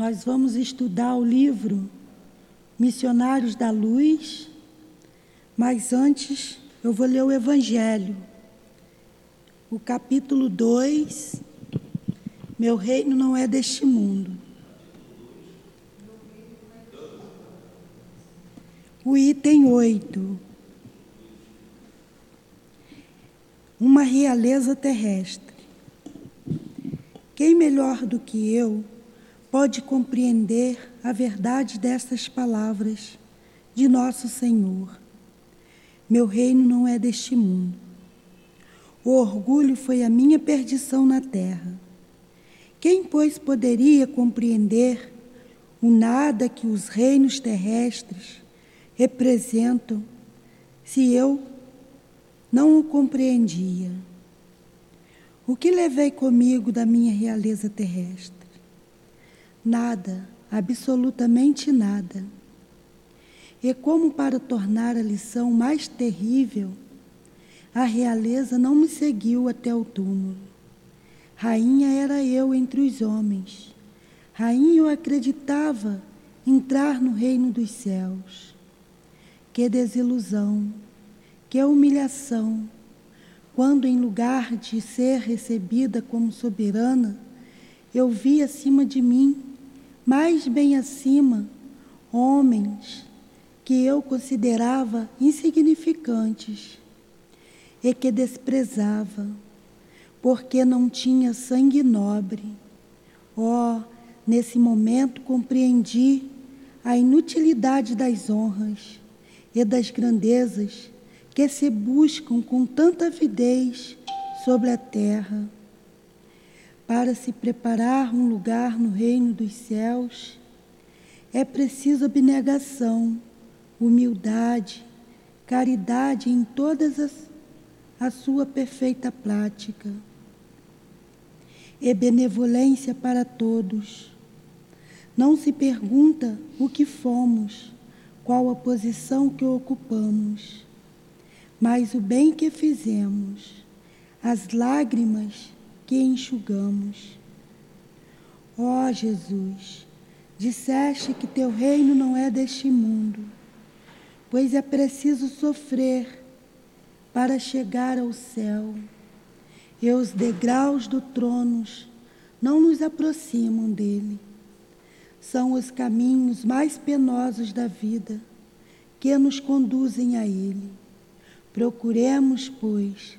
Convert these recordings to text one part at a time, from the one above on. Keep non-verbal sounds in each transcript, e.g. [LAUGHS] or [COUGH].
Nós vamos estudar o livro Missionários da Luz, mas antes eu vou ler o Evangelho, o capítulo 2. Meu reino não é deste mundo. O item 8. Uma realeza terrestre. Quem melhor do que eu pode compreender a verdade destas palavras de nosso Senhor? Meu reino não é deste mundo. O orgulho foi a minha perdição na terra. Quem, pois, poderia compreender o nada que os reinos terrestres representam se eu não o compreendia? O que levei comigo da minha realeza terrestre? Nada, absolutamente nada. E como para tornar a lição mais terrível, a realeza não me seguiu até o túmulo. Rainha era eu entre os homens. Rainha eu acreditava entrar no reino dos céus. Que desilusão, que humilhação quando, em lugar de ser recebida como soberana, eu vi acima de mim, mais bem acima, homens que eu considerava insignificantes e que desprezava, porque não tinha sangue nobre. Oh, nesse momento compreendi a inutilidade das honras e das grandezas que se buscam com tanta avidez sobre a terra. Para se preparar um lugar no reino dos céus, é preciso abnegação, humildade, caridade em todas as, a sua perfeita prática e benevolência para todos. Não se pergunta o que fomos, qual a posição que ocupamos mas o bem que fizemos, as lágrimas que enxugamos. Ó oh, Jesus, disseste que teu reino não é deste mundo, pois é preciso sofrer para chegar ao céu, e os degraus do trono não nos aproximam dele. São os caminhos mais penosos da vida que nos conduzem a ele. Procuremos, pois,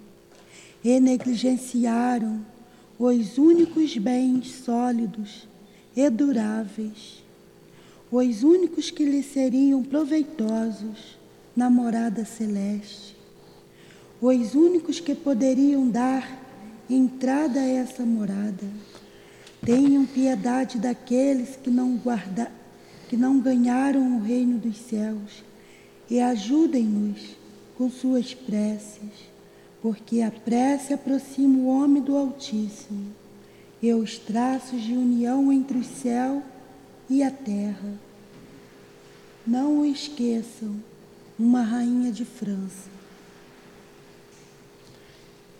e negligenciaram os únicos bens sólidos e duráveis, os únicos que lhes seriam proveitosos na morada celeste, os únicos que poderiam dar entrada a essa morada. Tenham piedade daqueles que não, guarda, que não ganharam o reino dos céus e ajudem-nos com suas preces, porque a prece aproxima o homem do Altíssimo e os traços de união entre o céu e a terra. Não o esqueçam, uma rainha de França.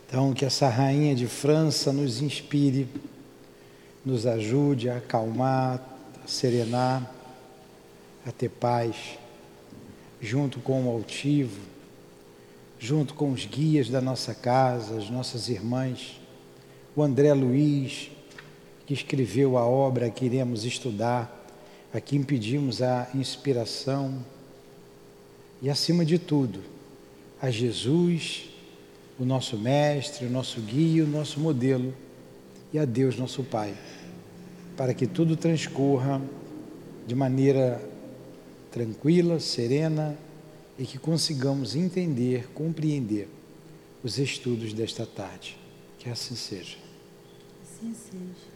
Então, que essa rainha de França nos inspire, nos ajude a acalmar, a serenar, a ter paz, junto com o altivo, junto com os guias da nossa casa, as nossas irmãs, o André Luiz, que escreveu a obra que iremos estudar, a quem pedimos a inspiração. E, acima de tudo, a Jesus, o nosso mestre, o nosso guia, o nosso modelo, e a Deus, nosso Pai, para que tudo transcorra de maneira tranquila, serena, e que consigamos entender, compreender os estudos desta tarde. Que assim seja. Assim seja.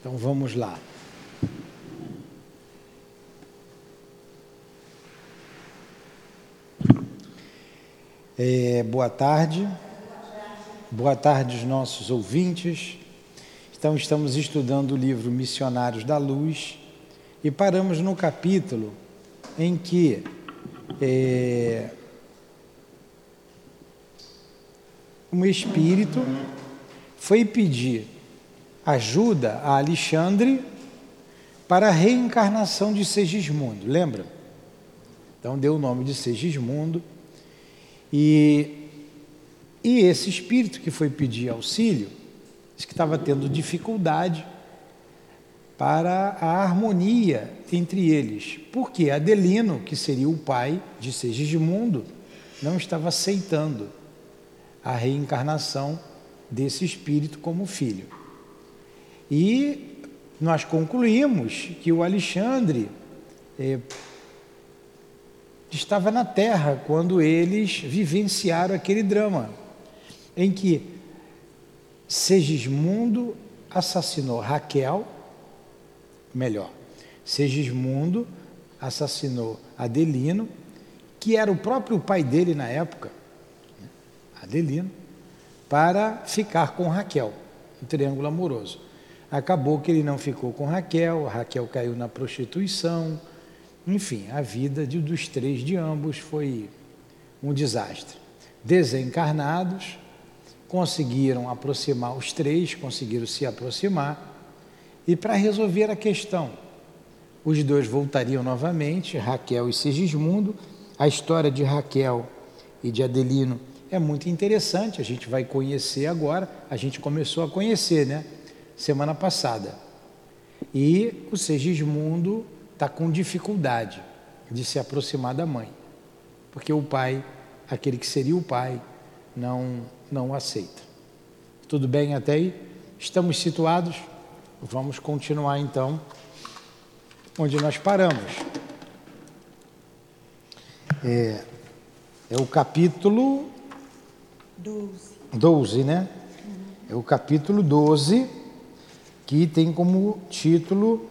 Então vamos lá. É, boa tarde. Boa tarde, os nossos ouvintes. Então, estamos estudando o livro Missionários da Luz e paramos no capítulo em que é, um espírito foi pedir ajuda a Alexandre para a reencarnação de Segismundo, lembra? Então deu o nome de Segismundo e, e esse espírito que foi pedir auxílio, que estava tendo dificuldade para a harmonia entre eles, porque Adelino, que seria o pai de Segismundo, não estava aceitando a reencarnação desse espírito como filho. E nós concluímos que o Alexandre eh, estava na Terra quando eles vivenciaram aquele drama, em que Segismundo assassinou Raquel, melhor, Segismundo assassinou Adelino, que era o próprio pai dele na época, Adelino, para ficar com Raquel, um triângulo amoroso. Acabou que ele não ficou com Raquel, Raquel caiu na prostituição, enfim, a vida de, dos três de ambos foi um desastre. Desencarnados, conseguiram aproximar os três, conseguiram se aproximar, e para resolver a questão, os dois voltariam novamente, Raquel e Sigismundo. A história de Raquel e de Adelino é muito interessante, a gente vai conhecer agora, a gente começou a conhecer, né? Semana passada. E o Segismundo está com dificuldade de se aproximar da mãe, porque o pai, aquele que seria o pai, não, não aceita. Tudo bem até aí? Estamos situados? Vamos continuar então onde nós paramos. É, é o capítulo 12. 12, né? É o capítulo 12, que tem como título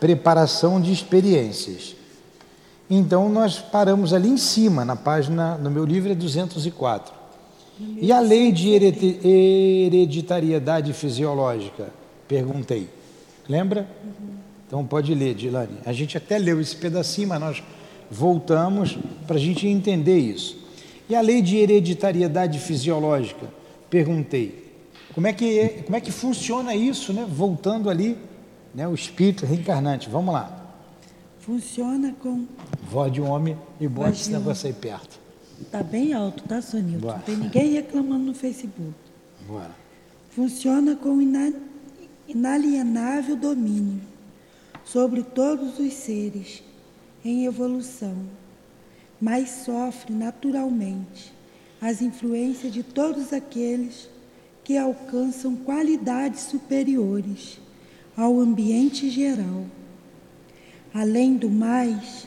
Preparação de Experiências. Então, nós paramos ali em cima, na página, no meu livro é 204. E a lei de hereditariedade fisiológica? Perguntei. Lembra? Então pode ler, Dilane. A gente até leu esse pedacinho, mas nós voltamos para a gente entender isso. E a lei de hereditariedade fisiológica? Perguntei. Como é que, é, como é que funciona isso, né? Voltando ali, né? o espírito reencarnante. Vamos lá. Funciona com. Voz de um homem e bote esse negócio aí perto. Está bem alto, tá, Sonilton? Não tem ninguém reclamando no Facebook. Bora. Funciona com inalienável domínio sobre todos os seres em evolução, mas sofre naturalmente as influências de todos aqueles que alcançam qualidades superiores ao ambiente geral Além do mais,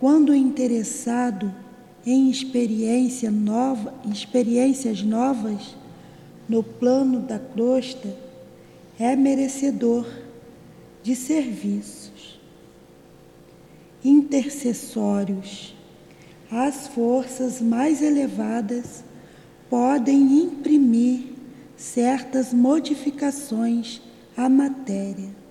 quando o interessado em experiência nova, experiências novas no plano da crosta é merecedor de serviços intercessórios. As forças mais elevadas podem imprimir certas modificações à matéria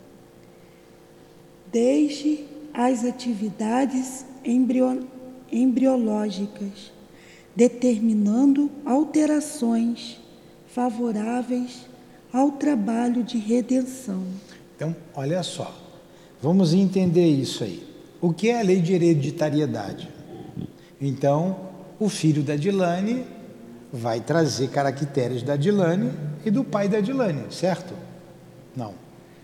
desde as atividades embrio, embriológicas, determinando alterações favoráveis ao trabalho de redenção. Então, olha só, vamos entender isso aí. O que é a lei de hereditariedade? Então, o filho da Dilane vai trazer caracteres da Dilane e do pai da Dilane, certo? Não,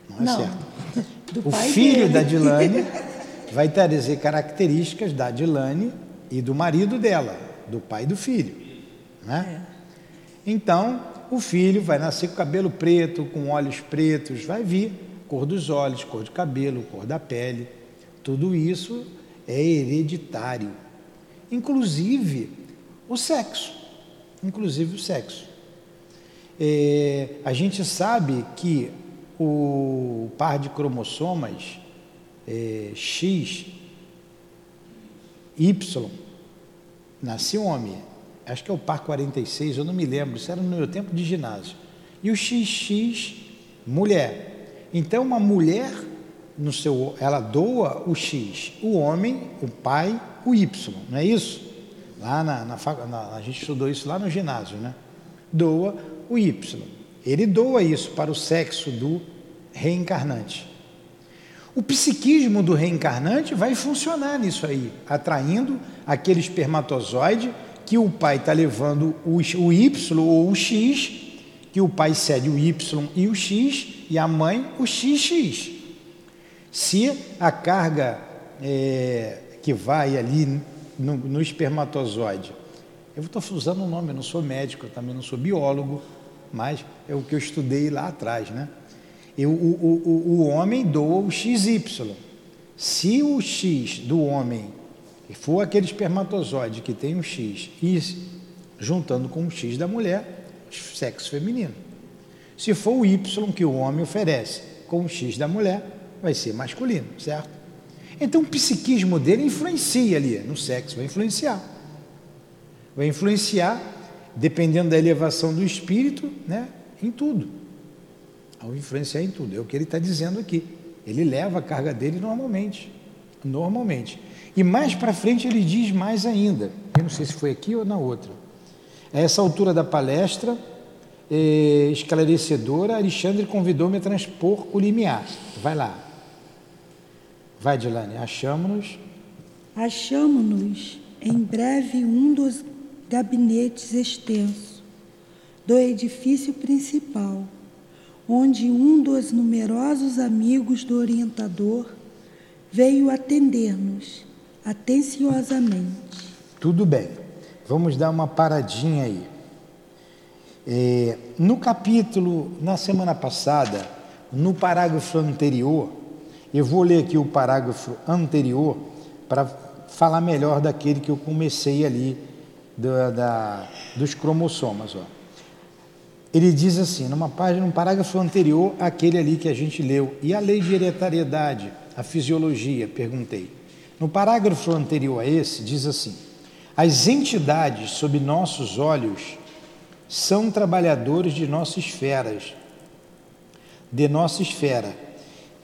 não é não. certo. o filho dele. da Dilane [LAUGHS] vai trazer características da Dilane e do marido dela, do pai do filho. Né? É. Então, o filho vai nascer com cabelo preto, com olhos pretos, vai vir cor dos olhos, cor de cabelo, cor da pele. Tudo isso é hereditário. Inclusive o sexo. Inclusive o sexo. é, a gente sabe que o par de cromossomas é, X, Y, nasceu homem. Acho que é o par 46, eu não me lembro, isso era no meu tempo de ginásio. E o XX, mulher. Então, uma mulher, no seu, ela doa o X, o homem, o pai, o Y, não é isso? Lá na, na, na a gente estudou isso lá no ginásio, né? Doa o Y. Ele doa isso para o sexo do reencarnante. O psiquismo do reencarnante vai funcionar nisso aí, atraindo aquele espermatozoide que o pai está levando o, Y ou o X, que o pai cede o Y e o X e a mãe o XX. Se a carga é, que vai ali no, no espermatozoide, eu estou usando o nome, eu não sou médico, eu também não sou biólogo, mas é o que eu estudei lá atrás, né? Eu, o, o, o homem doa o XY. Se o X do homem for aquele espermatozoide que tem um X e juntando com o X da mulher, sexo feminino. Se for o Y que o homem oferece com o X da mulher, vai ser masculino, certo? Então o psiquismo dele influencia ali no sexo, vai influenciar. Vai influenciar, dependendo da elevação do espírito, né, em tudo ao influenciar em tudo. É o que ele está dizendo aqui. Ele leva a carga dele normalmente. Normalmente. E mais para frente ele diz mais ainda. Eu não sei se foi aqui ou na outra. A essa altura da palestra eh, esclarecedora, Alexandre convidou-me a transpor o limiar. Vai lá. Vai, Dilane. Achamos-nos. Achamos-nos em breve um dos gabinetes extensos do edifício principal onde um dos numerosos amigos do orientador veio atender-nos atenciosamente. Tudo bem, vamos dar uma paradinha aí. É, no capítulo, na semana passada, no parágrafo anterior, eu vou ler aqui o parágrafo anterior para falar melhor daquele que eu comecei ali da, da dos cromossomas. Ó. Ele diz assim, numa página, num parágrafo anterior àquele ali que a gente leu, e a lei de hereditariedade, a fisiologia, perguntei. No parágrafo anterior a esse, diz assim: as entidades sob nossos olhos são trabalhadores de nossas esferas, de nossa esfera,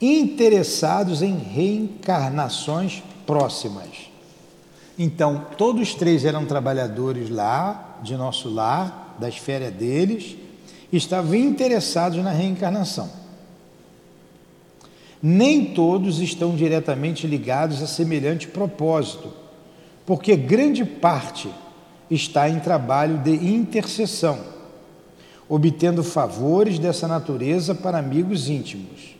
interessados em reencarnações próximas. Então, todos três eram trabalhadores lá, de nosso lar, da esfera deles, estavam interessados na reencarnação. Nem todos estão diretamente ligados a semelhante propósito, porque grande parte está em trabalho de intercessão, obtendo favores dessa natureza para amigos íntimos.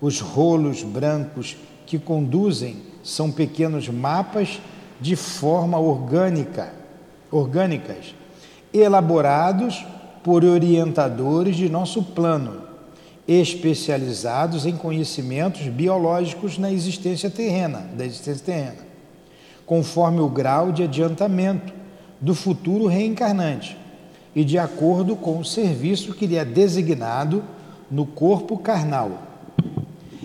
Os rolos brancos que conduzem são pequenos mapas de forma orgânica, orgânicas, elaborados por orientadores de nosso plano, especializados em conhecimentos biológicos na existência terrena, da existência terrena, conforme o grau de adiantamento do futuro reencarnante e de acordo com o serviço que lhe é designado no corpo carnal.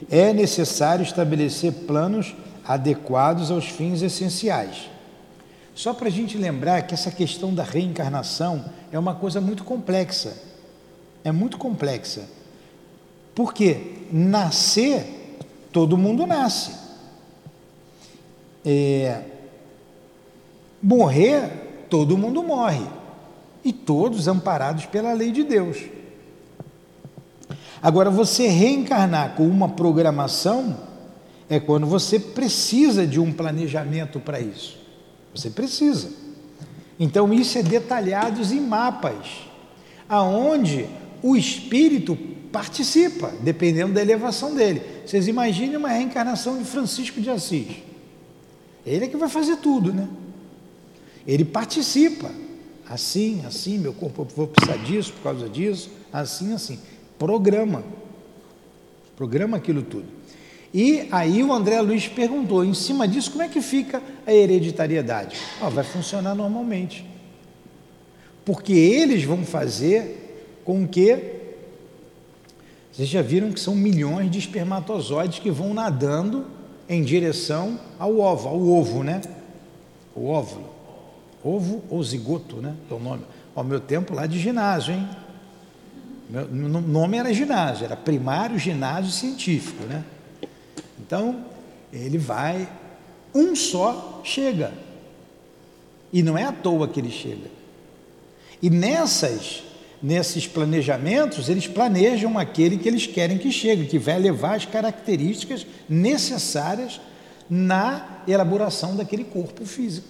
É necessário estabelecer planos adequados aos fins essenciais só para a gente lembrar que essa questão da reencarnação é uma coisa muito complexa. É muito complexa. Porque nascer, todo mundo nasce. É, morrer, todo mundo morre. E todos amparados pela lei de Deus. Agora, você reencarnar com uma programação é quando você precisa de um planejamento para isso. Você precisa. Então isso é detalhado em mapas, aonde o espírito participa, dependendo da elevação dele. Vocês imaginem uma reencarnação de Francisco de Assis. Ele é que vai fazer tudo, né? Ele participa. Assim, assim, meu corpo vou precisar disso por causa disso, assim, assim. Programa. Programa aquilo tudo. E aí o André Luiz perguntou, em cima disso, como é que fica a hereditariedade? Oh, vai funcionar normalmente. Porque eles vão fazer com que vocês já viram que são milhões de espermatozoides que vão nadando em direção ao ovo, ao ovo, né? O óvulo. Ovo ou zigoto, né? É o nome. Ao meu tempo lá de ginásio, hein? Meu nome era ginásio, era primário ginásio científico, né? Então, ele vai, um só chega. E não é à toa que ele chega. E nessas, nesses planejamentos, eles planejam aquele que eles querem que chegue, que vai levar as características necessárias na elaboração daquele corpo físico.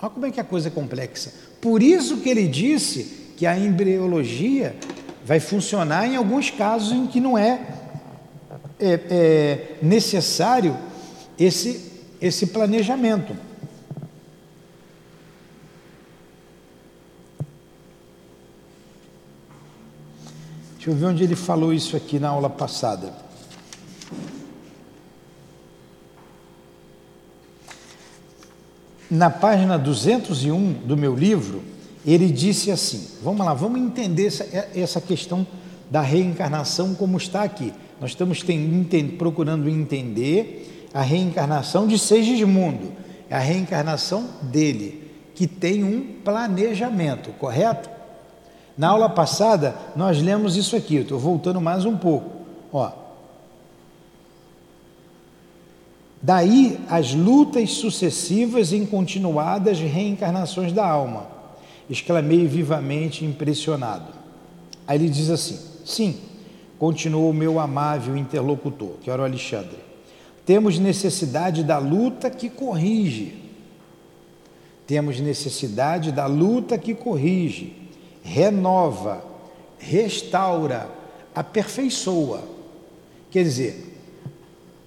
Olha como é que a coisa é complexa. Por isso que ele disse que a embriologia vai funcionar em alguns casos em que não é, é, é necessário esse, esse planejamento. Deixa eu ver onde ele falou isso aqui na aula passada. Na página 201 do meu livro, ele disse assim: vamos lá, vamos entender essa, essa questão da reencarnação como está aqui. Nós estamos tem, procurando entender a reencarnação de Segismundo, é a reencarnação dele, que tem um planejamento, correto? Na aula passada, nós lemos isso aqui, estou voltando mais um pouco. Ó. Daí as lutas sucessivas e continuadas reencarnações da alma exclamei vivamente impressionado. Aí ele diz assim: Sim, continuou o meu amável interlocutor, que era o Alexandre. Temos necessidade da luta que corrige. Temos necessidade da luta que corrige, renova, restaura, aperfeiçoa. Quer dizer,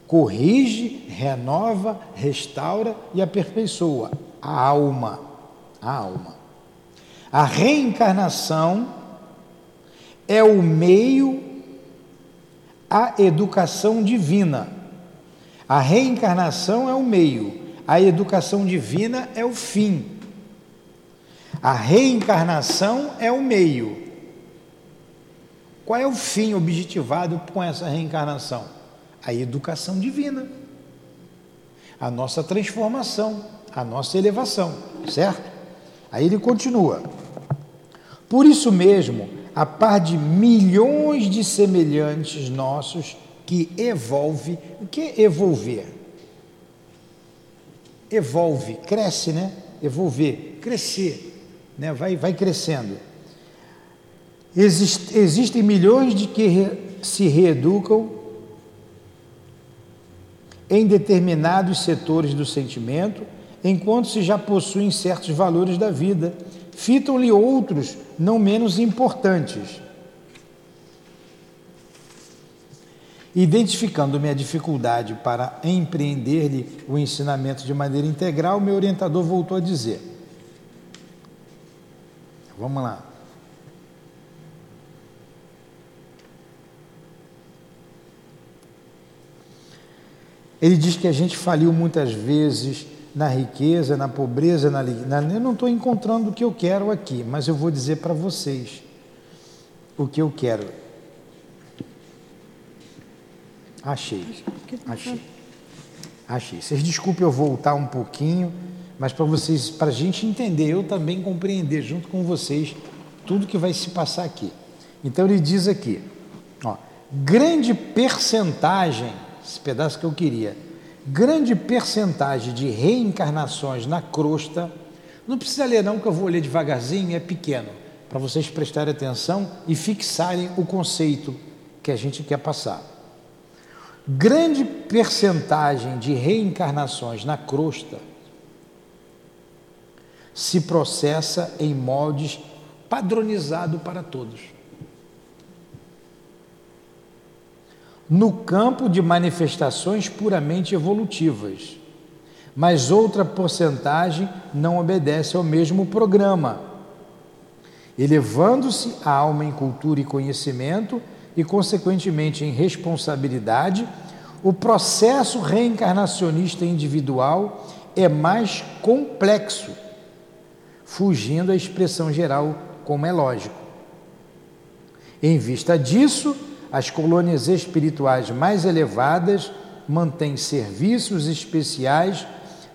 corrige, renova, restaura e aperfeiçoa a alma. A alma. A reencarnação é o meio à educação divina. A reencarnação é o meio, a educação divina é o fim. A reencarnação é o meio. Qual é o fim objetivado com essa reencarnação? A educação divina, a nossa transformação, a nossa elevação, certo? Aí ele continua. Por isso mesmo, a par de milhões de semelhantes nossos que evolve, o que é evolver? Evolve, cresce, né? Evolver, crescer, né? Vai, vai crescendo. Exist, existem milhões de que re, se reeducam em determinados setores do sentimento enquanto se já possuem certos valores da vida, fitam-lhe outros não menos importantes. Identificando minha dificuldade para empreender-lhe o ensinamento de maneira integral, meu orientador voltou a dizer: Vamos lá. Ele diz que a gente faliu muitas vezes na riqueza, na pobreza, na, na eu não estou encontrando o que eu quero aqui, mas eu vou dizer para vocês o que eu quero. Achei, achei, achei. Vocês desculpem eu voltar um pouquinho, mas para vocês, para a gente entender, eu também compreender junto com vocês tudo que vai se passar aqui. Então ele diz aqui, ó, grande percentagem, esse pedaço que eu queria, grande percentagem de reencarnações na crosta. Não precisa ler, não, que eu vou ler devagarzinho, é pequeno, para vocês prestarem atenção e fixarem o conceito que a gente quer passar. Grande percentagem de reencarnações na crosta se processa em moldes padronizado para todos. No campo de manifestações puramente evolutivas, mas outra porcentagem não obedece ao mesmo programa, elevando-se a alma em cultura e conhecimento e, consequentemente, em responsabilidade, o processo reencarnacionista individual é mais complexo, fugindo à expressão geral, como é lógico. Em vista disso, as colônias espirituais mais elevadas mantêm serviços especiais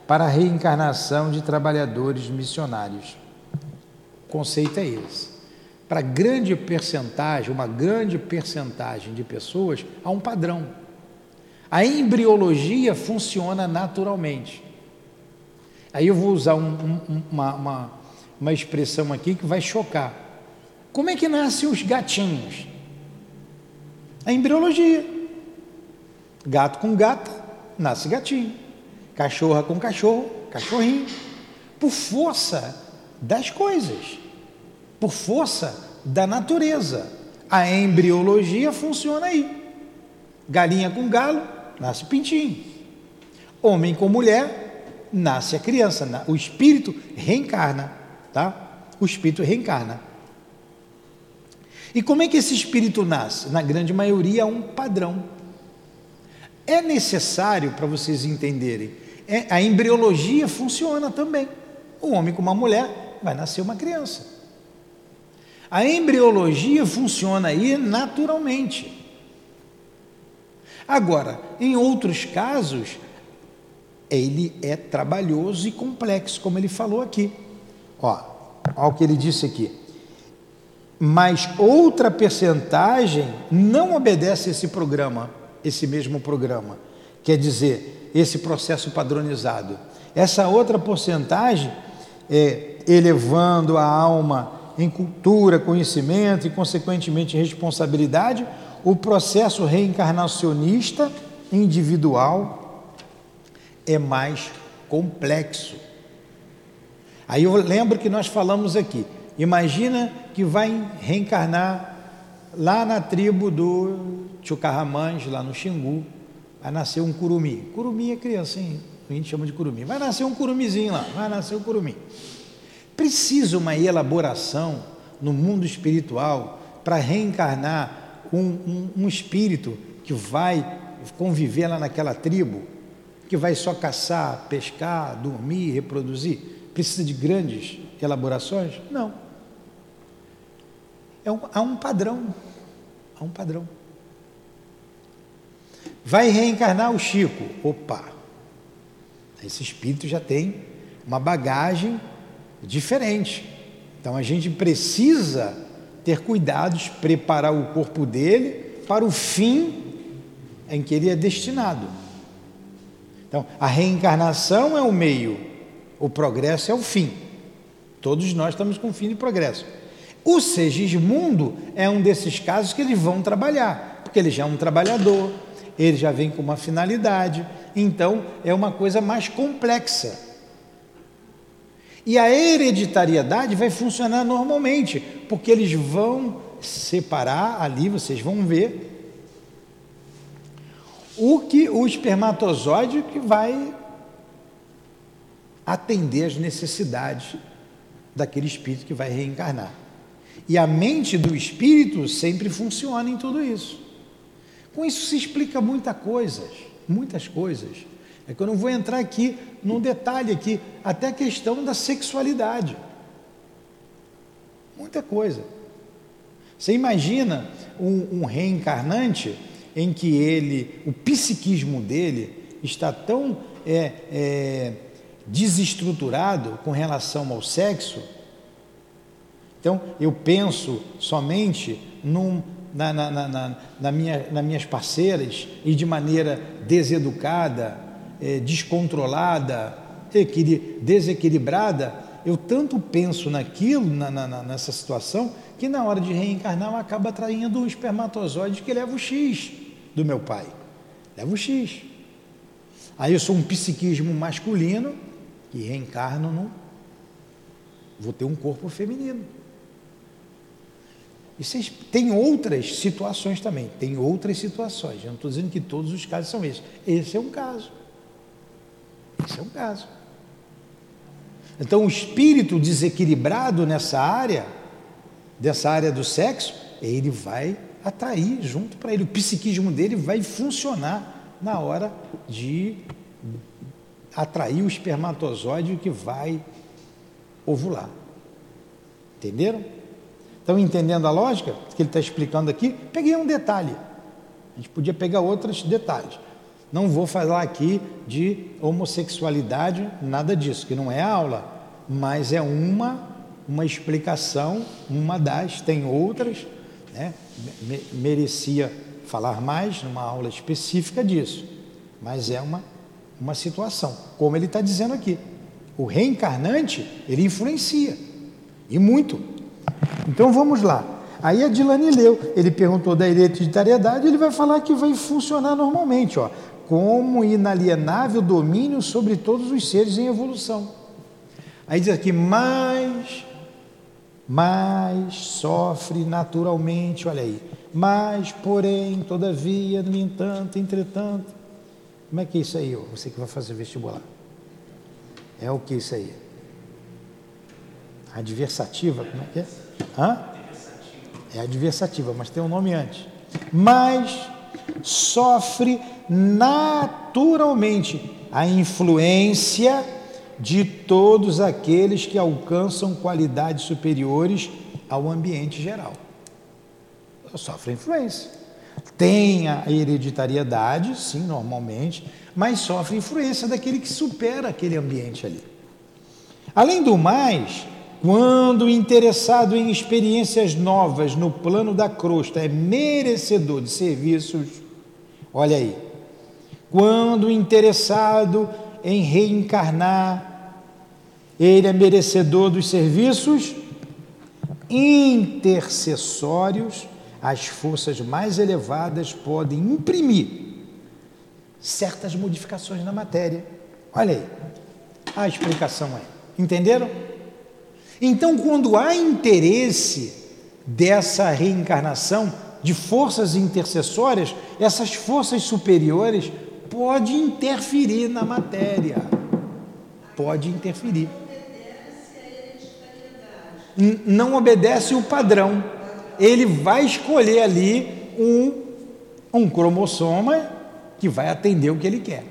para a reencarnação de trabalhadores missionários. O conceito é esse. Para grande percentagem, uma grande percentagem de pessoas, há um padrão. A embriologia funciona naturalmente. Aí eu vou usar um, um, uma, uma, uma expressão aqui que vai chocar. Como é que nascem os gatinhos? A embriologia. Gato com gata, nasce gatinho. Cachorra com cachorro, cachorrinho. Por força das coisas, por força da natureza. A embriologia funciona aí. Galinha com galo, nasce pintinho. Homem com mulher, nasce a criança. O espírito reencarna, tá? O espírito reencarna. E como é que esse espírito nasce? Na grande maioria, um padrão. É necessário, para vocês entenderem, é, a embriologia funciona também. O homem com uma mulher vai nascer uma criança. A embriologia funciona aí naturalmente. Agora, em outros casos, ele é trabalhoso e complexo, como ele falou aqui. Ó, ó o que ele disse aqui mas outra percentagem não obedece esse programa, esse mesmo programa. Quer dizer, esse processo padronizado. Essa outra porcentagem, é, elevando a alma em cultura, conhecimento e, consequentemente, responsabilidade, o processo reencarnacionista individual é mais complexo. Aí eu lembro que nós falamos aqui, Imagina que vai reencarnar lá na tribo do Chucarramães, lá no Xingu, vai nascer um curumi. Curumi é criança, hein? A gente chama de curumi. Vai nascer um curumizinho lá, vai nascer um curumi. Precisa uma elaboração no mundo espiritual para reencarnar um, um, um espírito que vai conviver lá naquela tribo, que vai só caçar, pescar, dormir, reproduzir. Precisa de grandes elaborações? Não. É um, há um padrão. Há um padrão. Vai reencarnar o Chico. Opa! Esse espírito já tem uma bagagem diferente. Então a gente precisa ter cuidados, preparar o corpo dele para o fim em que ele é destinado. Então, a reencarnação é o meio, o progresso é o fim. Todos nós estamos com fim de progresso. O Segismundo é um desses casos que eles vão trabalhar, porque ele já é um trabalhador, ele já vem com uma finalidade, então é uma coisa mais complexa. E a hereditariedade vai funcionar normalmente, porque eles vão separar ali, vocês vão ver, o que o espermatozoide que vai atender às necessidades daquele espírito que vai reencarnar. E a mente do espírito sempre funciona em tudo isso. Com isso se explica muita coisas, muitas coisas. É que eu não vou entrar aqui num detalhe aqui, até a questão da sexualidade. Muita coisa. Você imagina um, um reencarnante em que ele, o psiquismo dele está tão é, é, desestruturado com relação ao sexo então, eu penso somente num, na, na, na, na minha, nas minhas parceiras e de maneira deseducada, é, descontrolada, desequilibrada, eu tanto penso naquilo, na, na, nessa situação, que na hora de reencarnar eu acabo atraindo um espermatozoide que leva o X do meu pai. Leva o X. Aí eu sou um psiquismo masculino e reencarno no. Vou ter um corpo feminino. E vocês, tem outras situações também, tem outras situações. Eu não estou dizendo que todos os casos são esses. Esse é um caso. Esse é um caso. Então, o espírito desequilibrado nessa área, dessa área do sexo, ele vai atrair junto para ele. O psiquismo dele vai funcionar na hora de atrair o espermatozoide que vai ovular. Entenderam? Estão entendendo a lógica que ele está explicando aqui? Peguei um detalhe. A gente podia pegar outros detalhes. Não vou falar aqui de homossexualidade, nada disso, que não é aula, mas é uma uma explicação, uma das, tem outras, né? merecia falar mais numa aula específica disso, mas é uma, uma situação, como ele está dizendo aqui. O reencarnante, ele influencia, e muito. Então vamos lá. Aí a Dilane leu, ele perguntou da hereditariedade, ele vai falar que vai funcionar normalmente, ó, como inalienável domínio sobre todos os seres em evolução. Aí diz aqui, mas mas sofre naturalmente, olha aí, mas, porém, todavia, no entanto, entretanto. Como é que é isso aí, você que vai fazer vestibular? É o que isso aí? Adversativa, como é que é? Hã? É adversativa, mas tem um nome antes. Mas sofre naturalmente a influência de todos aqueles que alcançam qualidades superiores ao ambiente geral. Sofre influência. Tem a hereditariedade, sim, normalmente, mas sofre influência daquele que supera aquele ambiente ali. Além do mais, quando interessado em experiências novas no plano da crosta é merecedor de serviços, olha aí, quando interessado em reencarnar ele é merecedor dos serviços intercessórios, as forças mais elevadas podem imprimir certas modificações na matéria. Olha aí, a explicação é. Entenderam? Então, quando há interesse dessa reencarnação de forças intercessórias, essas forças superiores podem interferir na matéria. Pode interferir não obedece o padrão. Ele vai escolher ali um, um cromossoma que vai atender o que ele quer.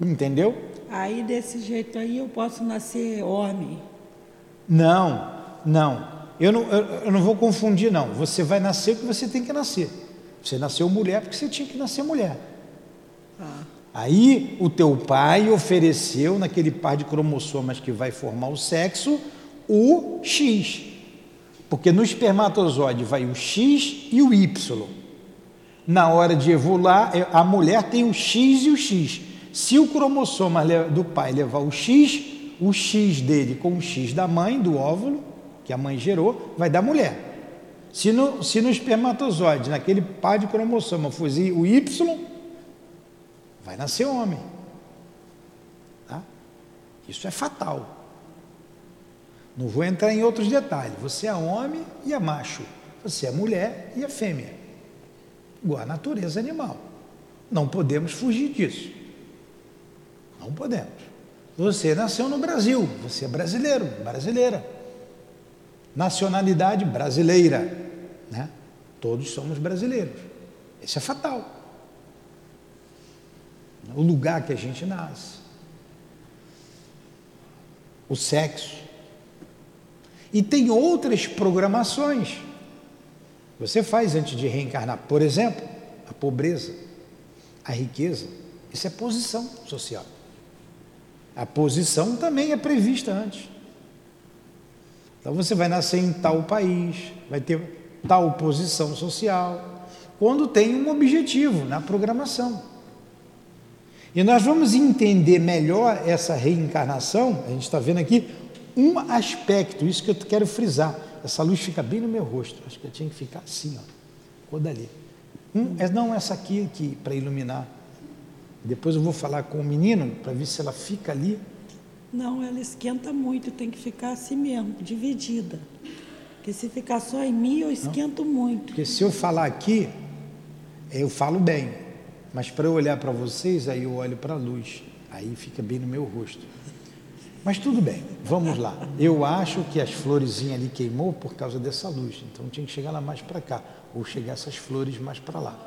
Entendeu? Aí desse jeito aí eu posso nascer homem. Não, não. Eu não, eu, eu não vou confundir, não. Você vai nascer porque você tem que nascer. Você nasceu mulher porque você tinha que nascer mulher. Ah. Aí o teu pai ofereceu naquele par de cromossomas que vai formar o sexo o X. Porque no espermatozoide vai o X e o Y. Na hora de evoluar, é, a mulher tem o X e o X. Se o cromossoma do pai levar o X, o X dele com o X da mãe, do óvulo, que a mãe gerou, vai dar mulher. Se no, se no espermatozoide, naquele par de cromossoma, for o Y, vai nascer homem. Tá? Isso é fatal. Não vou entrar em outros detalhes. Você é homem e é macho. Você é mulher e é fêmea. Igual a natureza animal. Não podemos fugir disso. Não podemos. Você nasceu no Brasil, você é brasileiro, brasileira. Nacionalidade brasileira, né? Todos somos brasileiros. Isso é fatal. O lugar que a gente nasce. O sexo, e tem outras programações. Você faz antes de reencarnar, por exemplo, a pobreza, a riqueza. Isso é posição social. A posição também é prevista antes. Então você vai nascer em tal país, vai ter tal posição social, quando tem um objetivo na programação. E nós vamos entender melhor essa reencarnação, a gente está vendo aqui um aspecto, isso que eu quero frisar. Essa luz fica bem no meu rosto. Acho que eu tinha que ficar assim, ó. Ou dali. Um, é, não essa aqui, aqui para iluminar. Depois eu vou falar com o menino para ver se ela fica ali. Não, ela esquenta muito, tem que ficar assim mesmo, dividida. Porque se ficar só em mim, eu esquento não, muito. Porque se eu falar aqui, eu falo bem. Mas para eu olhar para vocês, aí eu olho para a luz. Aí fica bem no meu rosto. Mas tudo bem, vamos lá. Eu acho que as florezinhas ali queimou por causa dessa luz. Então tinha que chegar lá mais para cá. Ou chegar essas flores mais para lá.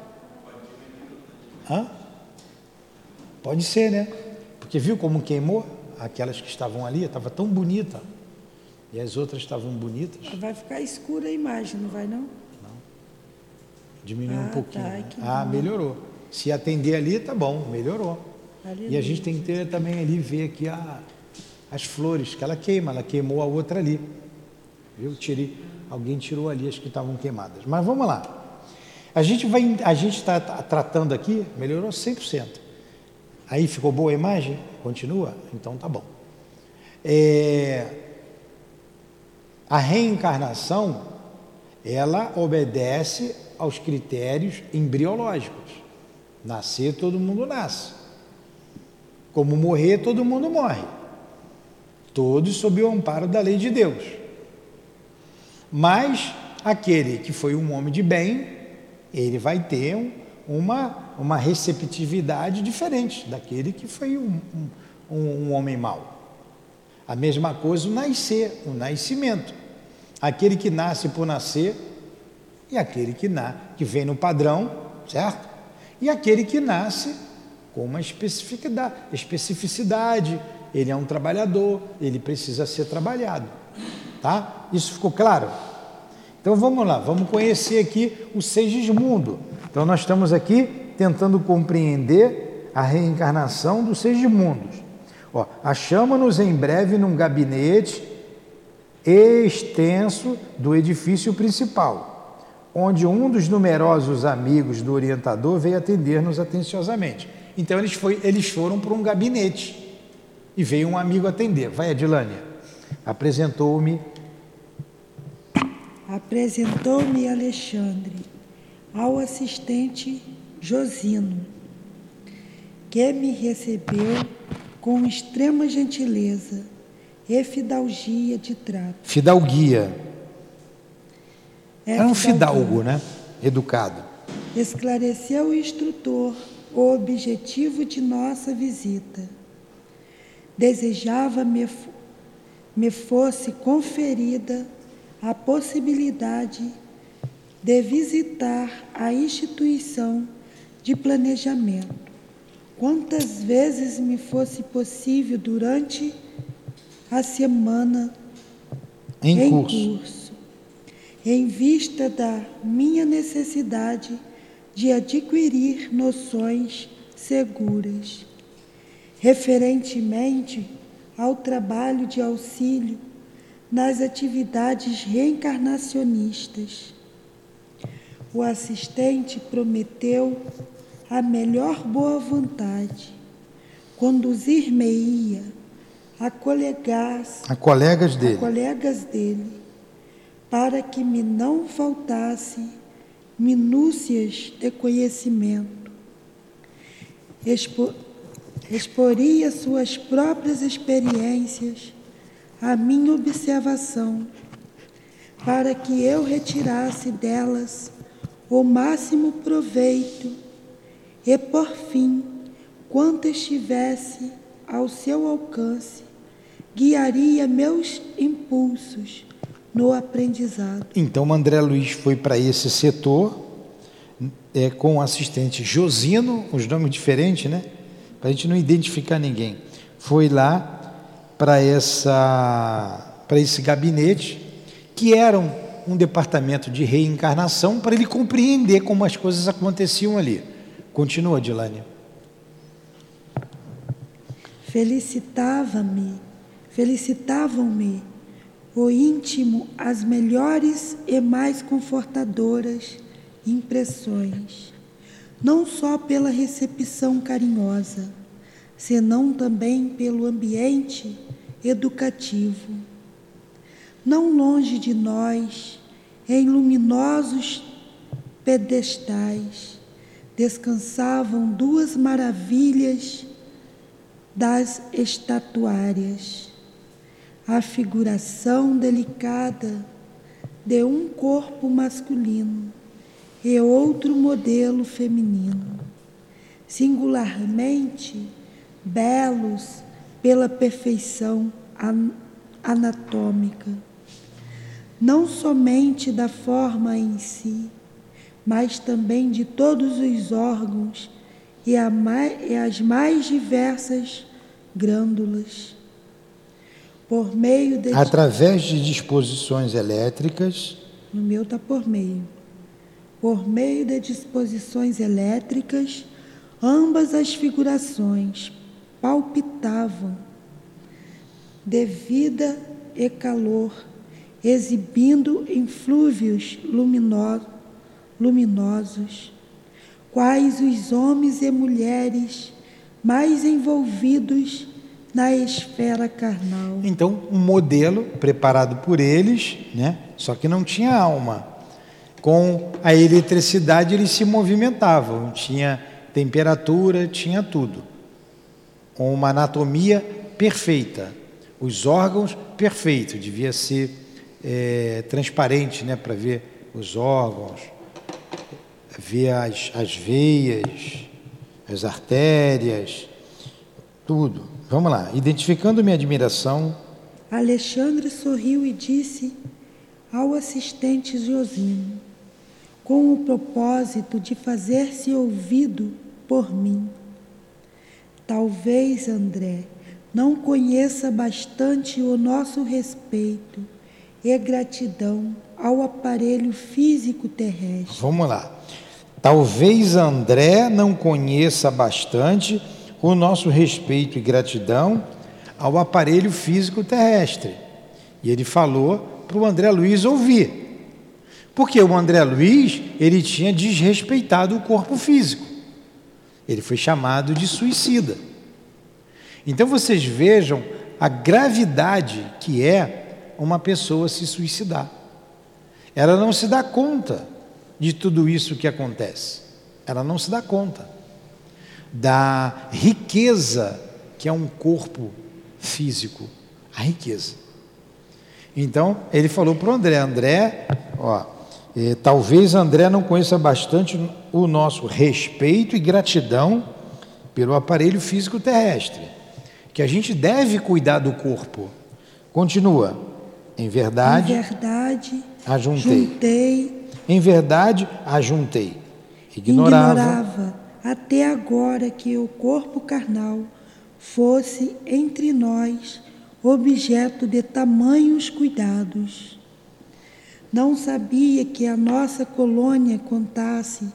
Hã? Pode ser, né? Porque viu como queimou? Aquelas que estavam ali, estava tão bonita. E as outras estavam bonitas? Vai ficar escura a imagem, não vai não? Não. Diminuiu ah, um pouquinho. Tá, né? Ah, melhorou. Se atender ali, tá bom, melhorou. E a gente tem que ter também ali, ver aqui a, as flores, que ela queima, ela queimou a outra ali. Viu? Tirei, alguém tirou ali as que estavam queimadas. Mas vamos lá. A gente vai, a gente está tratando aqui, melhorou 100%. Aí ficou boa a imagem? Continua? Então tá bom. É, a reencarnação, ela obedece aos critérios embriológicos. Nascer, todo mundo nasce. Como morrer, todo mundo morre. Todos sob o amparo da lei de Deus. Mas aquele que foi um homem de bem, ele vai ter um, uma, uma receptividade diferente daquele que foi um, um, um homem mau. A mesma coisa o nascer, o nascimento. Aquele que nasce por nascer e aquele que, na, que vem no padrão, certo? E aquele que nasce com uma especificidade, especificidade, ele é um trabalhador, ele precisa ser trabalhado. Tá? Isso ficou claro? Então vamos lá, vamos conhecer aqui o Segismundo. Então nós estamos aqui tentando compreender a reencarnação dos Segismundos. Ó, achamos-nos em breve num gabinete extenso do edifício principal, onde um dos numerosos amigos do orientador veio atender-nos atenciosamente. Então eles, foi, eles foram para um gabinete e veio um amigo atender. Vai, Adilânia. Apresentou-me. Apresentou-me Alexandre ao assistente Josino, que me recebeu com extrema gentileza e fidalgia de trato. Fidalguia. É Era um fidalgo, né? Educado. Esclareceu o instrutor o objetivo de nossa visita. Desejava me, me fosse conferida a possibilidade de visitar a instituição de planejamento, quantas vezes me fosse possível durante a semana em, em curso. curso, em vista da minha necessidade de adquirir noções seguras, referentemente ao trabalho de auxílio nas atividades reencarnacionistas. O assistente prometeu a melhor boa vontade, conduzir-me-ia a colegas, a colegas dele, a colegas dele, para que me não faltasse minúcias de conhecimento. Expo, exporia suas próprias experiências à minha observação, para que eu retirasse delas o máximo proveito e, por fim, quanto estivesse ao seu alcance, guiaria meus impulsos no aprendizado. Então, André Luiz foi para esse setor é, com o assistente Josino, os nomes diferentes, né? Para a gente não identificar ninguém. Foi lá para essa para esse gabinete que era um, departamento de reencarnação para ele compreender como as coisas aconteciam ali. Continua, Dilane. Felicitava-me, felicitavam-me o íntimo as melhores e mais confortadoras impressões, não só pela recepção carinhosa, senão também pelo ambiente educativo. Não longe de nós, em luminosos pedestais, descansavam duas maravilhas das estatuárias. A figuração delicada de um corpo masculino e outro modelo feminino, singularmente belos pela perfeição anatômica, não somente da forma em si, mas também de todos os órgãos e, as mais diversas glândulas por meio de. Através de disposições elétricas. No meu está por meio. Por meio de disposições elétricas, ambas as figurações palpitavam de vida e calor, exibindo inflúvios lumino luminosos, quais os homens e mulheres mais envolvidos na esfera carnal. Então, um modelo preparado por eles, né? Só que não tinha alma. Com a eletricidade eles se movimentavam, tinha temperatura, tinha tudo. Com uma anatomia perfeita, os órgãos perfeitos, devia ser é, transparente, né, para ver os órgãos, ver as, as veias, as artérias, tudo. Vamos lá. Identificando minha admiração. Alexandre sorriu e disse ao assistente Josino, com o propósito de fazer-se ouvido por mim. Talvez, André, não conheça bastante o nosso respeito e gratidão ao aparelho físico terrestre. Vamos lá. Talvez André não conheça bastante o nosso respeito e gratidão ao aparelho físico terrestre. E ele falou para o André Luiz ouvir. Porque o André Luiz, ele tinha desrespeitado o corpo físico. Ele foi chamado de suicida. Então vocês vejam a gravidade que é uma pessoa se suicidar. Ela não se dá conta de tudo isso que acontece. Ela não se dá conta da riqueza que é um corpo físico, a riqueza. Então ele falou para o André, André, ó, eh, talvez André não conheça bastante o nosso respeito e gratidão pelo aparelho físico terrestre, que a gente deve cuidar do corpo. Continua. Em verdade, em verdade ajuntei. juntei em verdade, ajuntei. Ignorava. Ignorava até agora que o corpo carnal fosse entre nós objeto de tamanhos cuidados. Não sabia que a nossa colônia contasse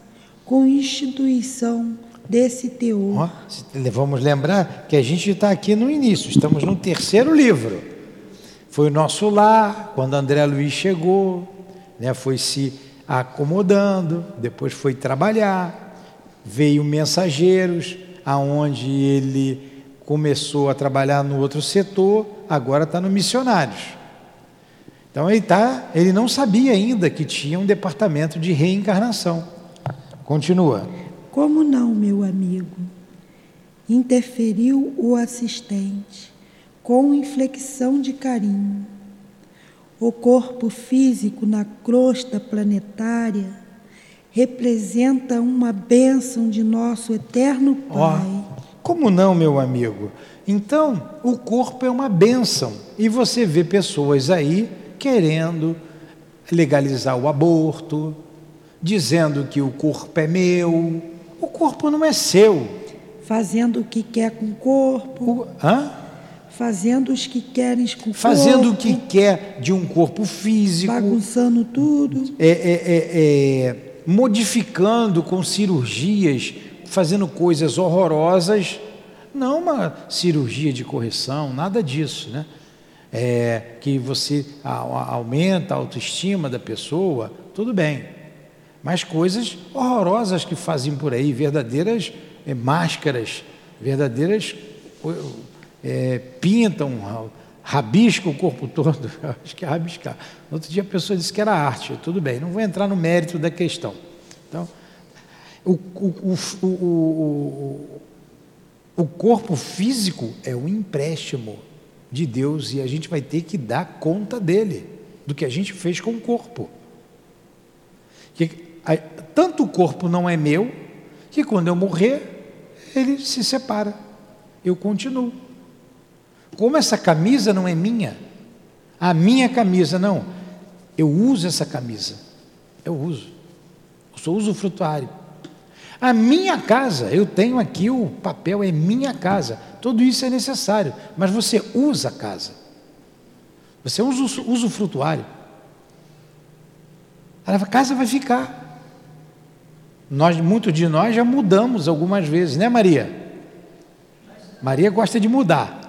com instituição desse teor. Oh, vamos lembrar que a gente está aqui no início, estamos no terceiro livro. Foi o nosso lar, quando André Luiz chegou, né, foi se acomodando, depois foi trabalhar, veio mensageiros, aonde ele começou a trabalhar no outro setor, agora está no missionários. Então ele tá, ele não sabia ainda que tinha um departamento de reencarnação. Continua. Como não, meu amigo? Interferiu o assistente com inflexão de carinho o corpo físico na crosta planetária representa uma bênção de nosso eterno Pai. Oh, como não, meu amigo? Então, o corpo é uma bênção. E você vê pessoas aí querendo legalizar o aborto, dizendo que o corpo é meu. O corpo não é seu. Fazendo o que quer com o corpo. O, hã? Fazendo os que querem com Fazendo o que quer de um corpo físico. Bagunçando tudo. É, é, é, é, modificando com cirurgias, fazendo coisas horrorosas. Não uma cirurgia de correção, nada disso, né? É, que você aumenta a autoestima da pessoa, tudo bem. Mas coisas horrorosas que fazem por aí, verdadeiras é, máscaras, verdadeiras é, pintam, rabiscam o corpo [LAUGHS] todo. Acho que é rabiscar. No outro dia a pessoa disse que era arte. Tudo bem, não vou entrar no mérito da questão. Então, o, o, o, o, o corpo físico é um empréstimo de Deus e a gente vai ter que dar conta dele, do que a gente fez com o corpo. Que, a, tanto o corpo não é meu, que quando eu morrer, ele se separa. Eu continuo. Como essa camisa não é minha, a minha camisa não, eu uso essa camisa, eu uso, eu sou usufrutuário. A minha casa, eu tenho aqui o papel, é minha casa, tudo isso é necessário, mas você usa a casa. Você é um usufrutuário. A casa vai ficar. Nós, muitos de nós já mudamos algumas vezes, né, Maria? Maria gosta de mudar.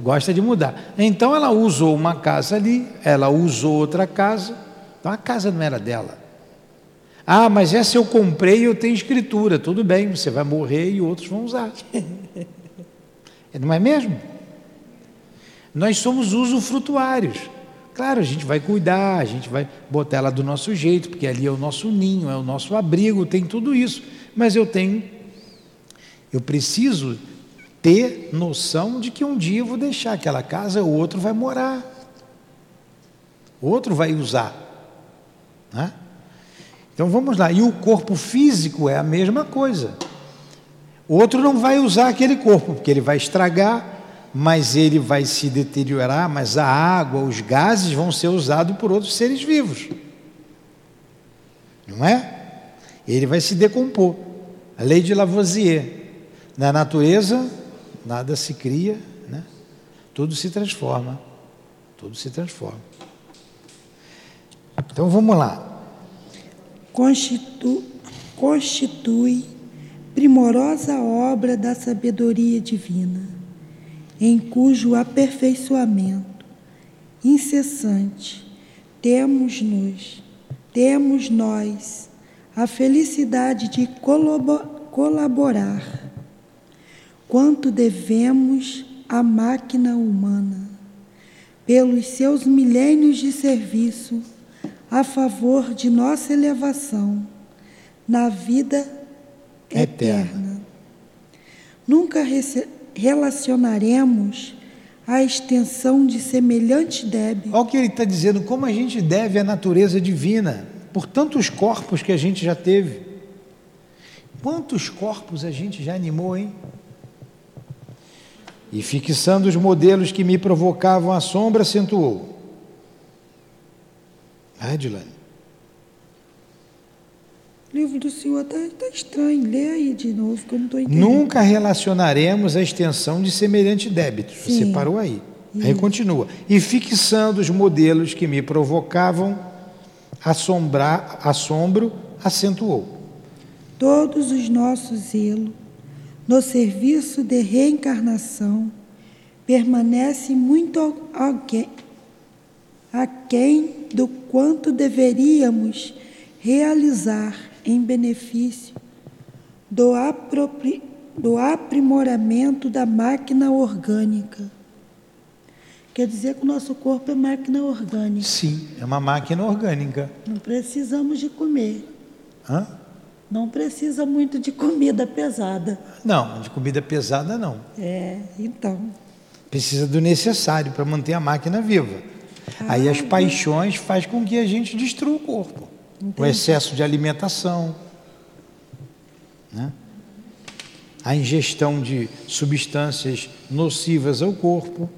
Gosta de mudar. Então ela usou uma casa ali, ela usou outra casa. Então a casa não era dela. Ah, mas essa eu comprei e eu tenho escritura. Tudo bem, você vai morrer e outros vão usar. [LAUGHS] Não é mesmo? Nós somos usufrutuários. Claro, a gente vai cuidar, a gente vai botar ela do nosso jeito, porque ali é o nosso ninho, é o nosso abrigo, tem tudo isso. Mas eu tenho, eu preciso ter noção de que um dia eu vou deixar aquela casa, o outro vai morar, o outro vai usar. Né? Então vamos lá. E o corpo físico é a mesma coisa. O outro não vai usar aquele corpo, porque ele vai estragar, mas ele vai se deteriorar, mas a água, os gases vão ser usados por outros seres vivos. Não é? Ele vai se decompor. A lei de Lavoisier. Na natureza, nada se cria, né? tudo se transforma. Tudo se transforma. Então vamos lá constitu, constitui primorosa obra da sabedoria divina, em cujo aperfeiçoamento incessante temos-nos, temos nós a felicidade de colaborar, quanto devemos à máquina humana, pelos seus milênios de serviço a favor de nossa elevação na vida eterna. eterna. Nunca relacionaremos a extensão de semelhante débito. Olha o que ele está dizendo, como a gente deve à natureza divina, por tantos corpos que a gente já teve. Quantos corpos a gente já animou, hein? E fixando os modelos que me provocavam a sombra, acentuou. Adilane. O livro do Senhor está tá estranho. Lê aí de novo, que eu não estou entendendo. Nunca relacionaremos a extensão de semelhante débito. Sim. Você parou aí. Isso. Aí continua. E fixando os modelos que me provocavam assombrar, assombro, acentuou. Todos os nossos zelos no serviço de reencarnação permanece muito alguém, aquém do quanto deveríamos realizar em benefício do, apropri, do aprimoramento da máquina orgânica. Quer dizer que o nosso corpo é máquina orgânica. Sim, é uma máquina orgânica. Não precisamos de comer. Hã? Não precisa muito de comida pesada. Não, de comida pesada não. É, então. Precisa do necessário para manter a máquina viva. Aí as paixões faz com que a gente destrua o corpo. Entendi. O excesso de alimentação, né? a ingestão de substâncias nocivas ao corpo.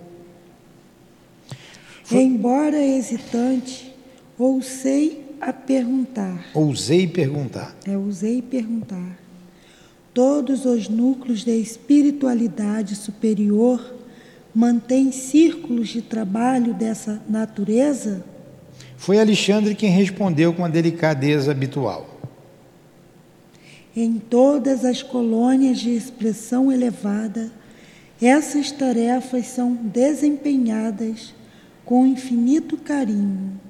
Embora hesitante, ousei a perguntar. Ousei perguntar. É, ousei perguntar. Todos os núcleos da espiritualidade superior mantém círculos de trabalho dessa natureza? Foi Alexandre quem respondeu com a delicadeza habitual. Em todas as colônias de expressão elevada, essas tarefas são desempenhadas com infinito carinho.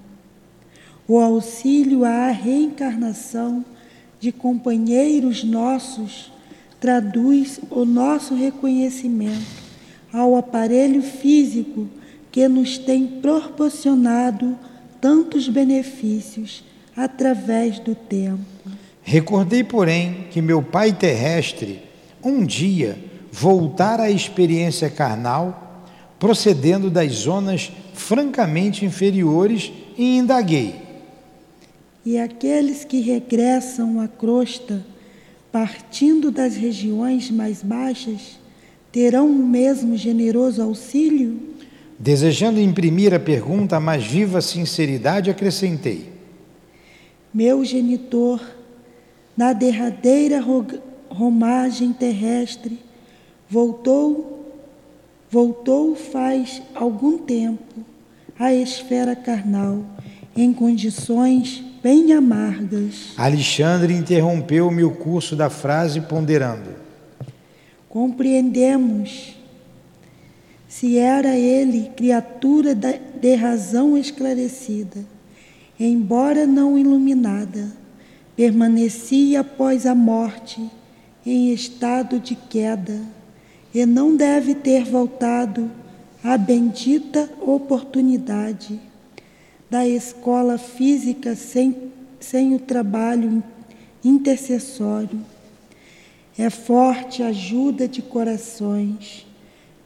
O auxílio à reencarnação de companheiros nossos traduz o nosso reconhecimento ao aparelho físico que nos tem proporcionado tantos benefícios através do tempo. Recordei, porém, que meu pai terrestre um dia voltara à experiência carnal, procedendo das zonas francamente inferiores, e indaguei. E aqueles que regressam à crosta, partindo das regiões mais baixas, terão o mesmo generoso auxílio? Desejando imprimir a pergunta a mais viva sinceridade, acrescentei: Meu genitor, na derradeira romagem terrestre, voltou, voltou faz algum tempo à esfera carnal em condições bem amargas. Alexandre interrompeu-me o curso da frase ponderando. Compreendemos se era ele criatura de razão esclarecida, embora não iluminada, permanecia após a morte em estado de queda e não deve ter voltado à bendita oportunidade da escola física sem, sem o trabalho intercessório. É forte ajuda de corações,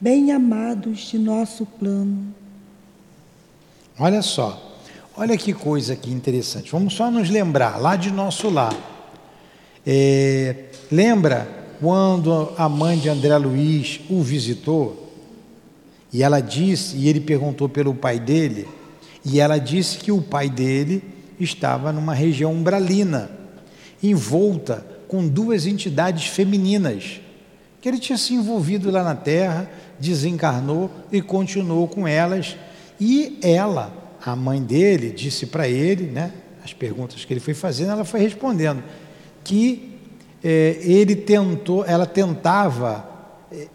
bem amados de nosso plano. Olha só, olha que coisa que interessante. Vamos só nos lembrar lá de nosso lar. É, lembra quando a mãe de André Luiz o visitou e ela disse, e ele perguntou pelo pai dele, e ela disse que o pai dele estava numa região umbralina, envolta com duas entidades femininas, que ele tinha se envolvido lá na terra, desencarnou e continuou com elas. E ela, a mãe dele, disse para ele, né, as perguntas que ele foi fazendo, ela foi respondendo que é, ele tentou, ela tentava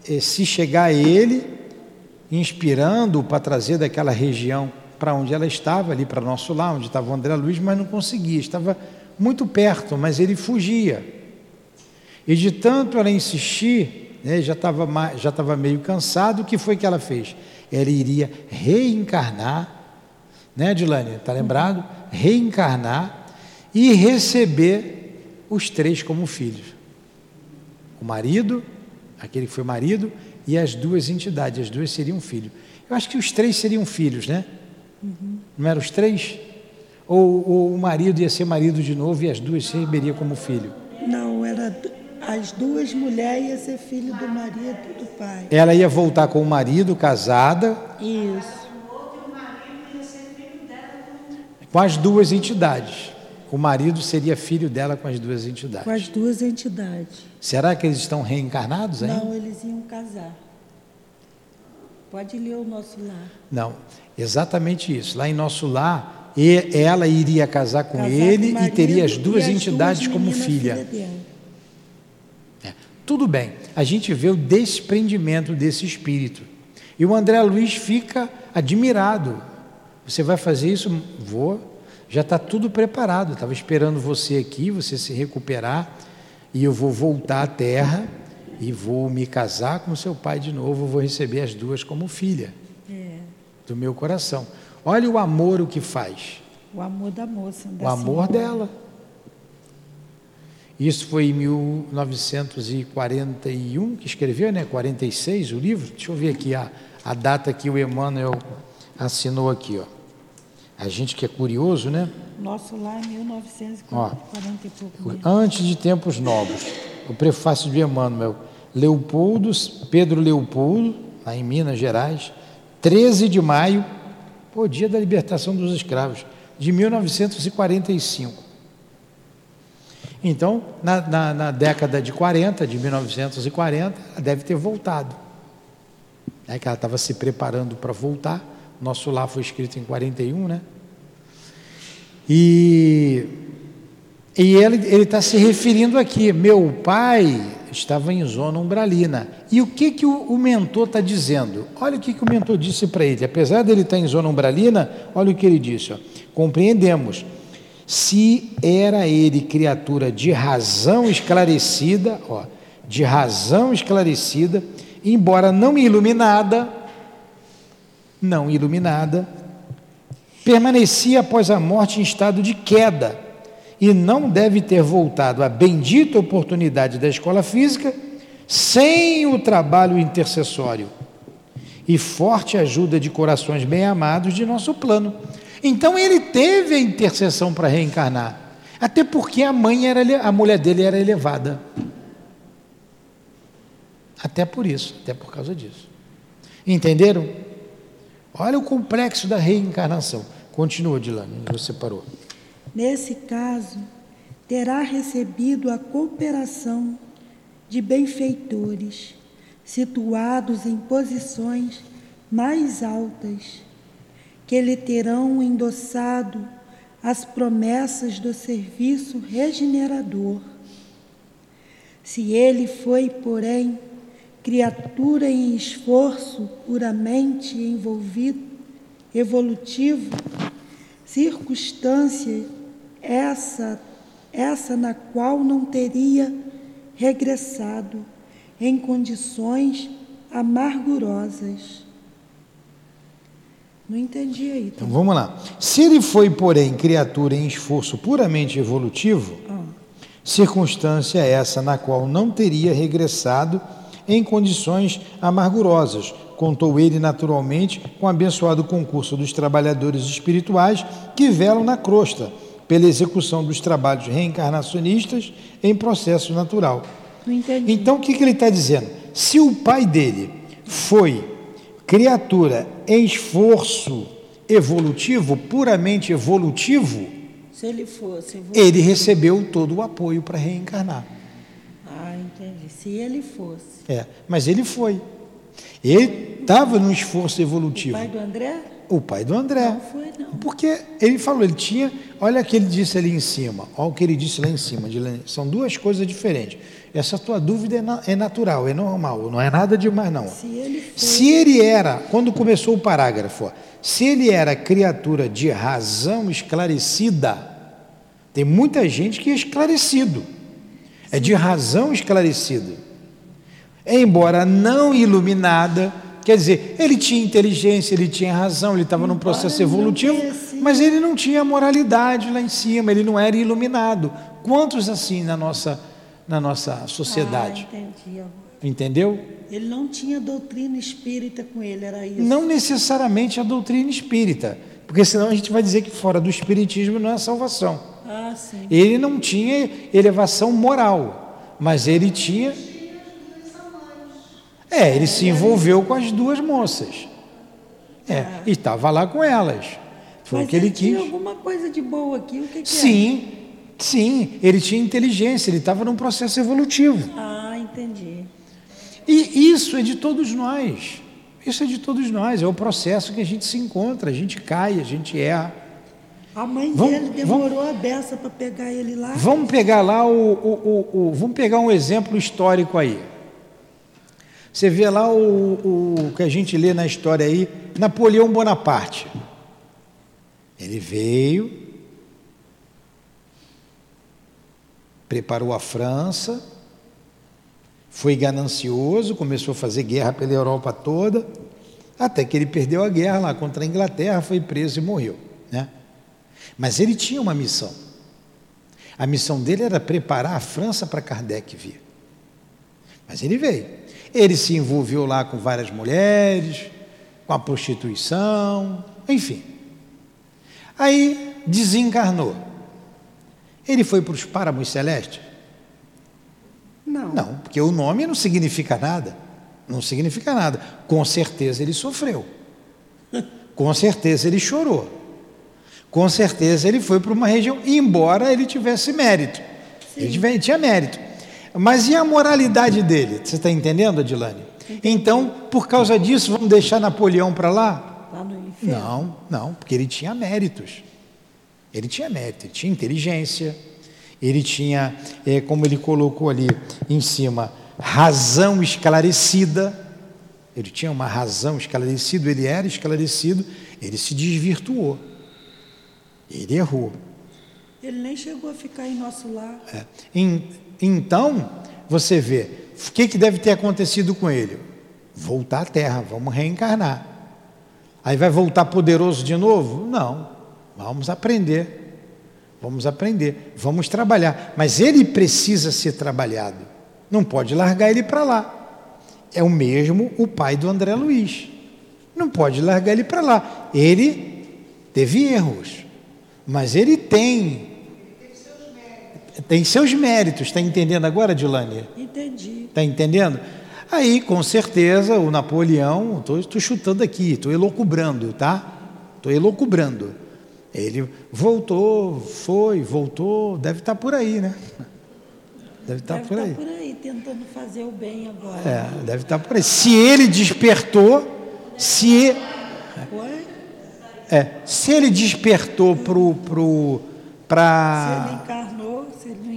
é, se chegar a ele, inspirando para trazer daquela região para onde ela estava, ali para nosso lar, onde estava o André Luiz, mas não conseguia, estava muito perto, mas ele fugia. E de tanto ela insistir, né, já estava já estava meio cansado, o que foi que ela fez? Ela iria reencarnar, né, Dilane? Está lembrado? Reencarnar e receber os três como filhos: o marido, aquele que foi marido, e as duas entidades, as duas seriam filhos. Eu acho que os três seriam filhos, né? Uhum. Não eram os três? Ou, ou, o marido ia ser marido de novo e as duas receberia como filho? Não, era as duas mulheres iam ser filho do marido do pai. Ela ia voltar com o marido, casada. Isso. Com as duas entidades. O marido seria filho dela com as duas entidades. Com as duas entidades. Será que eles estão reencarnados ainda? Não, eles iam casar. Pode ler o nosso lar. Não, exatamente isso. Lá em nosso lar, ela iria casar com casar ele com e teria as duas entidades duas como filha. filha é, tudo bem, a gente vê o desprendimento desse espírito. E o André Luiz fica admirado. Você vai fazer isso? Vou. Já está tudo preparado. Estava esperando você aqui, você se recuperar. E eu vou voltar à terra e vou me casar com seu pai de novo, vou receber as duas como filha é. do meu coração. Olha o amor o que faz. O amor da moça. O amor senhora. dela. Isso foi em 1941 que escreveu, né? 46 o livro. Deixa eu ver aqui a, a data que o Emmanuel assinou aqui, ó. A gente que é curioso, né? Nosso lá é 1940 ó, e pouco. Antes de tempos novos. O prefácio de Emmanuel. Leopoldo, Pedro Leopoldo, lá em Minas Gerais, 13 de maio, o dia da libertação dos escravos, de 1945. Então, na, na, na, década de 40, de 1940, ela deve ter voltado. É que ela estava se preparando para voltar. Nosso lá foi escrito em 41, né? E, e ele está se referindo aqui, meu pai estava em zona umbralina. E o que, que o, o mentor está dizendo? Olha o que, que o mentor disse para ele. Apesar dele estar tá em zona umbralina, olha o que ele disse. Ó. Compreendemos. Se era ele criatura de razão esclarecida, ó, de razão esclarecida, embora não iluminada, não iluminada, permanecia após a morte em estado de queda e não deve ter voltado à bendita oportunidade da escola física sem o trabalho intercessório e forte ajuda de corações bem amados de nosso plano. Então ele teve a intercessão para reencarnar, até porque a mãe era a mulher dele era elevada. Até por isso, até por causa disso. Entenderam? Olha o complexo da reencarnação. Continua, Dilane, você parou. Nesse caso, terá recebido a cooperação de benfeitores, situados em posições mais altas, que lhe terão endossado as promessas do serviço regenerador. Se ele foi, porém, criatura em esforço puramente envolvido, evolutivo, circunstância essa essa na qual não teria regressado em condições amargurosas. Não entendi aí. Tá? Então vamos lá. Se ele foi, porém, criatura em esforço puramente evolutivo, ah. circunstância essa na qual não teria regressado em condições amargurosas, contou ele naturalmente com o abençoado concurso dos trabalhadores espirituais que velam na crosta pela execução dos trabalhos reencarnacionistas em processo natural. Então o que, que ele está dizendo? Se o pai dele foi criatura em esforço evolutivo, puramente evolutivo, se ele fosse evolutivo. ele recebeu todo o apoio para reencarnar. Ah, entendi. Se ele fosse. É, mas ele foi. Ele estava no esforço evolutivo. O pai do André? O pai do André. Não foi, não. Porque ele falou, ele tinha. Olha o que ele disse ali em cima. Olha o que ele disse lá em cima. São duas coisas diferentes. Essa tua dúvida é, é natural, é normal, não é nada demais, não. Se ele, foi... se ele era, quando começou o parágrafo, se ele era criatura de razão esclarecida, tem muita gente que é esclarecido, é de razão esclarecido, embora não iluminada, Quer dizer, ele tinha inteligência, ele tinha razão, ele estava num processo evolutivo, mas ele não tinha moralidade lá em cima, ele não era iluminado. Quantos assim na nossa, na nossa sociedade? Ah, entendi. Entendeu? Ele não tinha doutrina espírita com ele, era isso? Não necessariamente a doutrina espírita, porque senão a gente vai dizer que fora do espiritismo não é salvação. Ah, sim. Ele não tinha elevação moral, mas ele tinha é, ele se envolveu com as duas moças. É, e estava lá com elas. Foi Mas o que ele, ele quis. Tinha alguma coisa de boa aqui, o que, que Sim, é? sim, ele tinha inteligência, ele estava num processo evolutivo. Ah, entendi. E isso é de todos nós. Isso é de todos nós, é o processo que a gente se encontra, a gente cai, a gente erra. A mãe vamos, dele demorou vamos, a beça para pegar ele lá. Vamos pegar lá o, o, o, o, Vamos pegar um exemplo histórico aí. Você vê lá o, o que a gente lê na história aí, Napoleão Bonaparte. Ele veio, preparou a França, foi ganancioso, começou a fazer guerra pela Europa toda, até que ele perdeu a guerra lá contra a Inglaterra, foi preso e morreu. Né? Mas ele tinha uma missão. A missão dele era preparar a França para Kardec vir. Mas ele veio. Ele se envolveu lá com várias mulheres, com a prostituição, enfim. Aí desencarnou. Ele foi para os páramos celestes? Não. Não, porque o nome não significa nada. Não significa nada. Com certeza ele sofreu. Com certeza ele chorou. Com certeza ele foi para uma região, embora ele tivesse mérito. Sim. Ele tinha mérito. Mas e a moralidade dele? Você está entendendo, Adilane? Então, por causa disso, vamos deixar Napoleão para lá? Lá no inferno. Não, não, porque ele tinha méritos. Ele tinha mérito, ele tinha inteligência, ele tinha, é, como ele colocou ali em cima, razão esclarecida. Ele tinha uma razão esclarecida, ele era esclarecido, ele se desvirtuou. Ele errou. Ele nem chegou a ficar em nosso lar. É. Em, então, você vê, o que, que deve ter acontecido com ele? Voltar à terra, vamos reencarnar. Aí vai voltar poderoso de novo? Não. Vamos aprender. Vamos aprender, vamos trabalhar. Mas ele precisa ser trabalhado. Não pode largar ele para lá. É o mesmo o pai do André Luiz. Não pode largar ele para lá. Ele teve erros, mas ele tem tem seus méritos, está entendendo agora, Dilane? Entendi. Está entendendo? Aí, com certeza, o Napoleão, estou chutando aqui, estou elocubrando, tá? Estou elocubrando. Ele voltou, foi, voltou, deve estar tá por aí, né? Deve estar tá por, tá aí. por aí. tentando fazer o bem agora. É, deve estar por aí. Se ele despertou, se. Oi? É, se ele despertou pro, pro, Se ele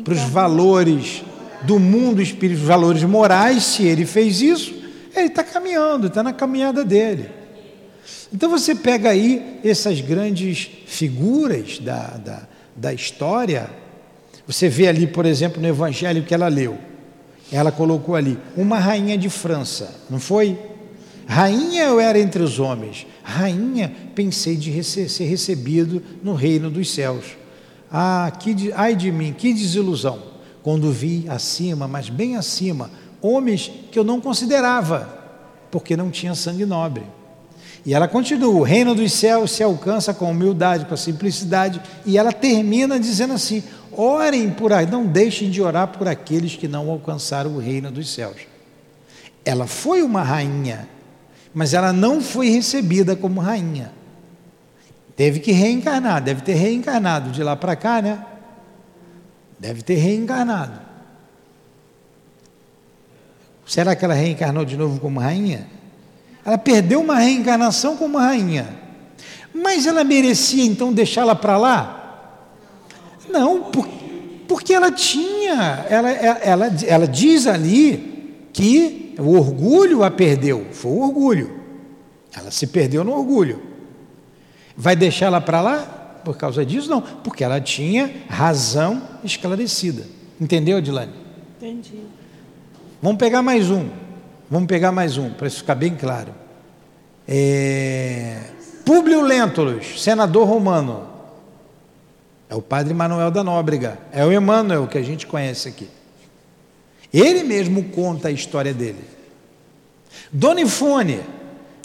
para os valores do mundo espiritual, os valores morais, se ele fez isso, ele está caminhando, está na caminhada dele. Então você pega aí essas grandes figuras da, da, da história, você vê ali, por exemplo, no Evangelho que ela leu, ela colocou ali, uma rainha de França, não foi? Rainha eu era entre os homens, rainha pensei de rece- ser recebido no reino dos céus. Ah, que ai de mim, que desilusão, quando vi acima, mas bem acima, homens que eu não considerava, porque não tinha sangue nobre. E ela continua: o reino dos céus se alcança com humildade, com simplicidade, e ela termina dizendo assim: orem por aí, não deixem de orar por aqueles que não alcançaram o reino dos céus. Ela foi uma rainha, mas ela não foi recebida como rainha. Teve que reencarnar, deve ter reencarnado de lá para cá, né? Deve ter reencarnado. Será que ela reencarnou de novo como rainha? Ela perdeu uma reencarnação como rainha. Mas ela merecia então deixá-la para lá? Não, por- porque ela tinha, ela, ela, ela, ela diz ali que o orgulho a perdeu, foi o orgulho. Ela se perdeu no orgulho. Vai deixá-la para lá por causa disso? Não, porque ela tinha razão esclarecida. Entendeu, Adilane? Entendi. Vamos pegar mais um. Vamos pegar mais um, para isso ficar bem claro. É... Públio Lentulus, senador romano. É o padre Manuel da Nóbrega. É o Emmanuel que a gente conhece aqui. Ele mesmo conta a história dele. Dona Ivone,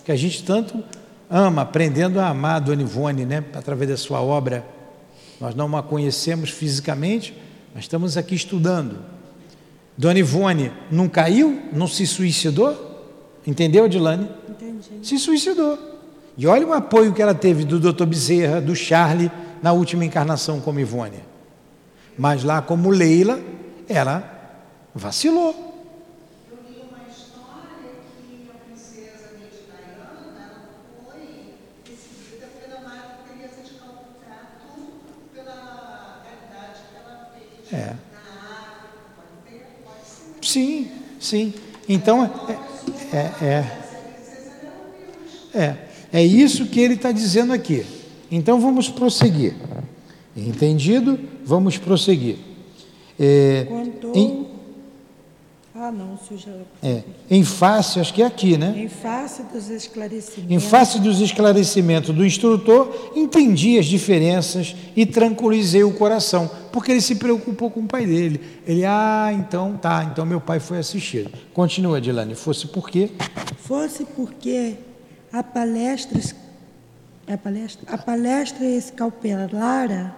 que a gente tanto ama, aprendendo a amar Dona Ivone, né? através da sua obra. Nós não a conhecemos fisicamente, mas estamos aqui estudando. Dona Ivone não caiu, não se suicidou? Entendeu, Dilane? Entendi. Se suicidou. E olha o apoio que ela teve do Dr. Bezerra, do Charlie, na última encarnação como Ivone. Mas lá como Leila, ela vacilou. Eu li uma história que a princesa Lady Diana foi recebida pela Madre Teresa de Calcutá, tudo pela caridade que ela fez É. Sim, sim. Então, é, é, é, é, é isso que ele está dizendo aqui. Então, vamos prosseguir. Entendido? Vamos prosseguir. É, em, Ah, não, já. é, em face, acho que é aqui, né? Em face dos esclarecimentos. Em face dos esclarecimentos do instrutor, entendi as diferenças e tranquilizei o coração, porque ele se preocupou com o pai dele. Ele, ah, então tá, então meu pai foi assistido. Continua, Dilane, fosse por quê? Fosse porque a palestra, es- a palestra, a palestra escalpelara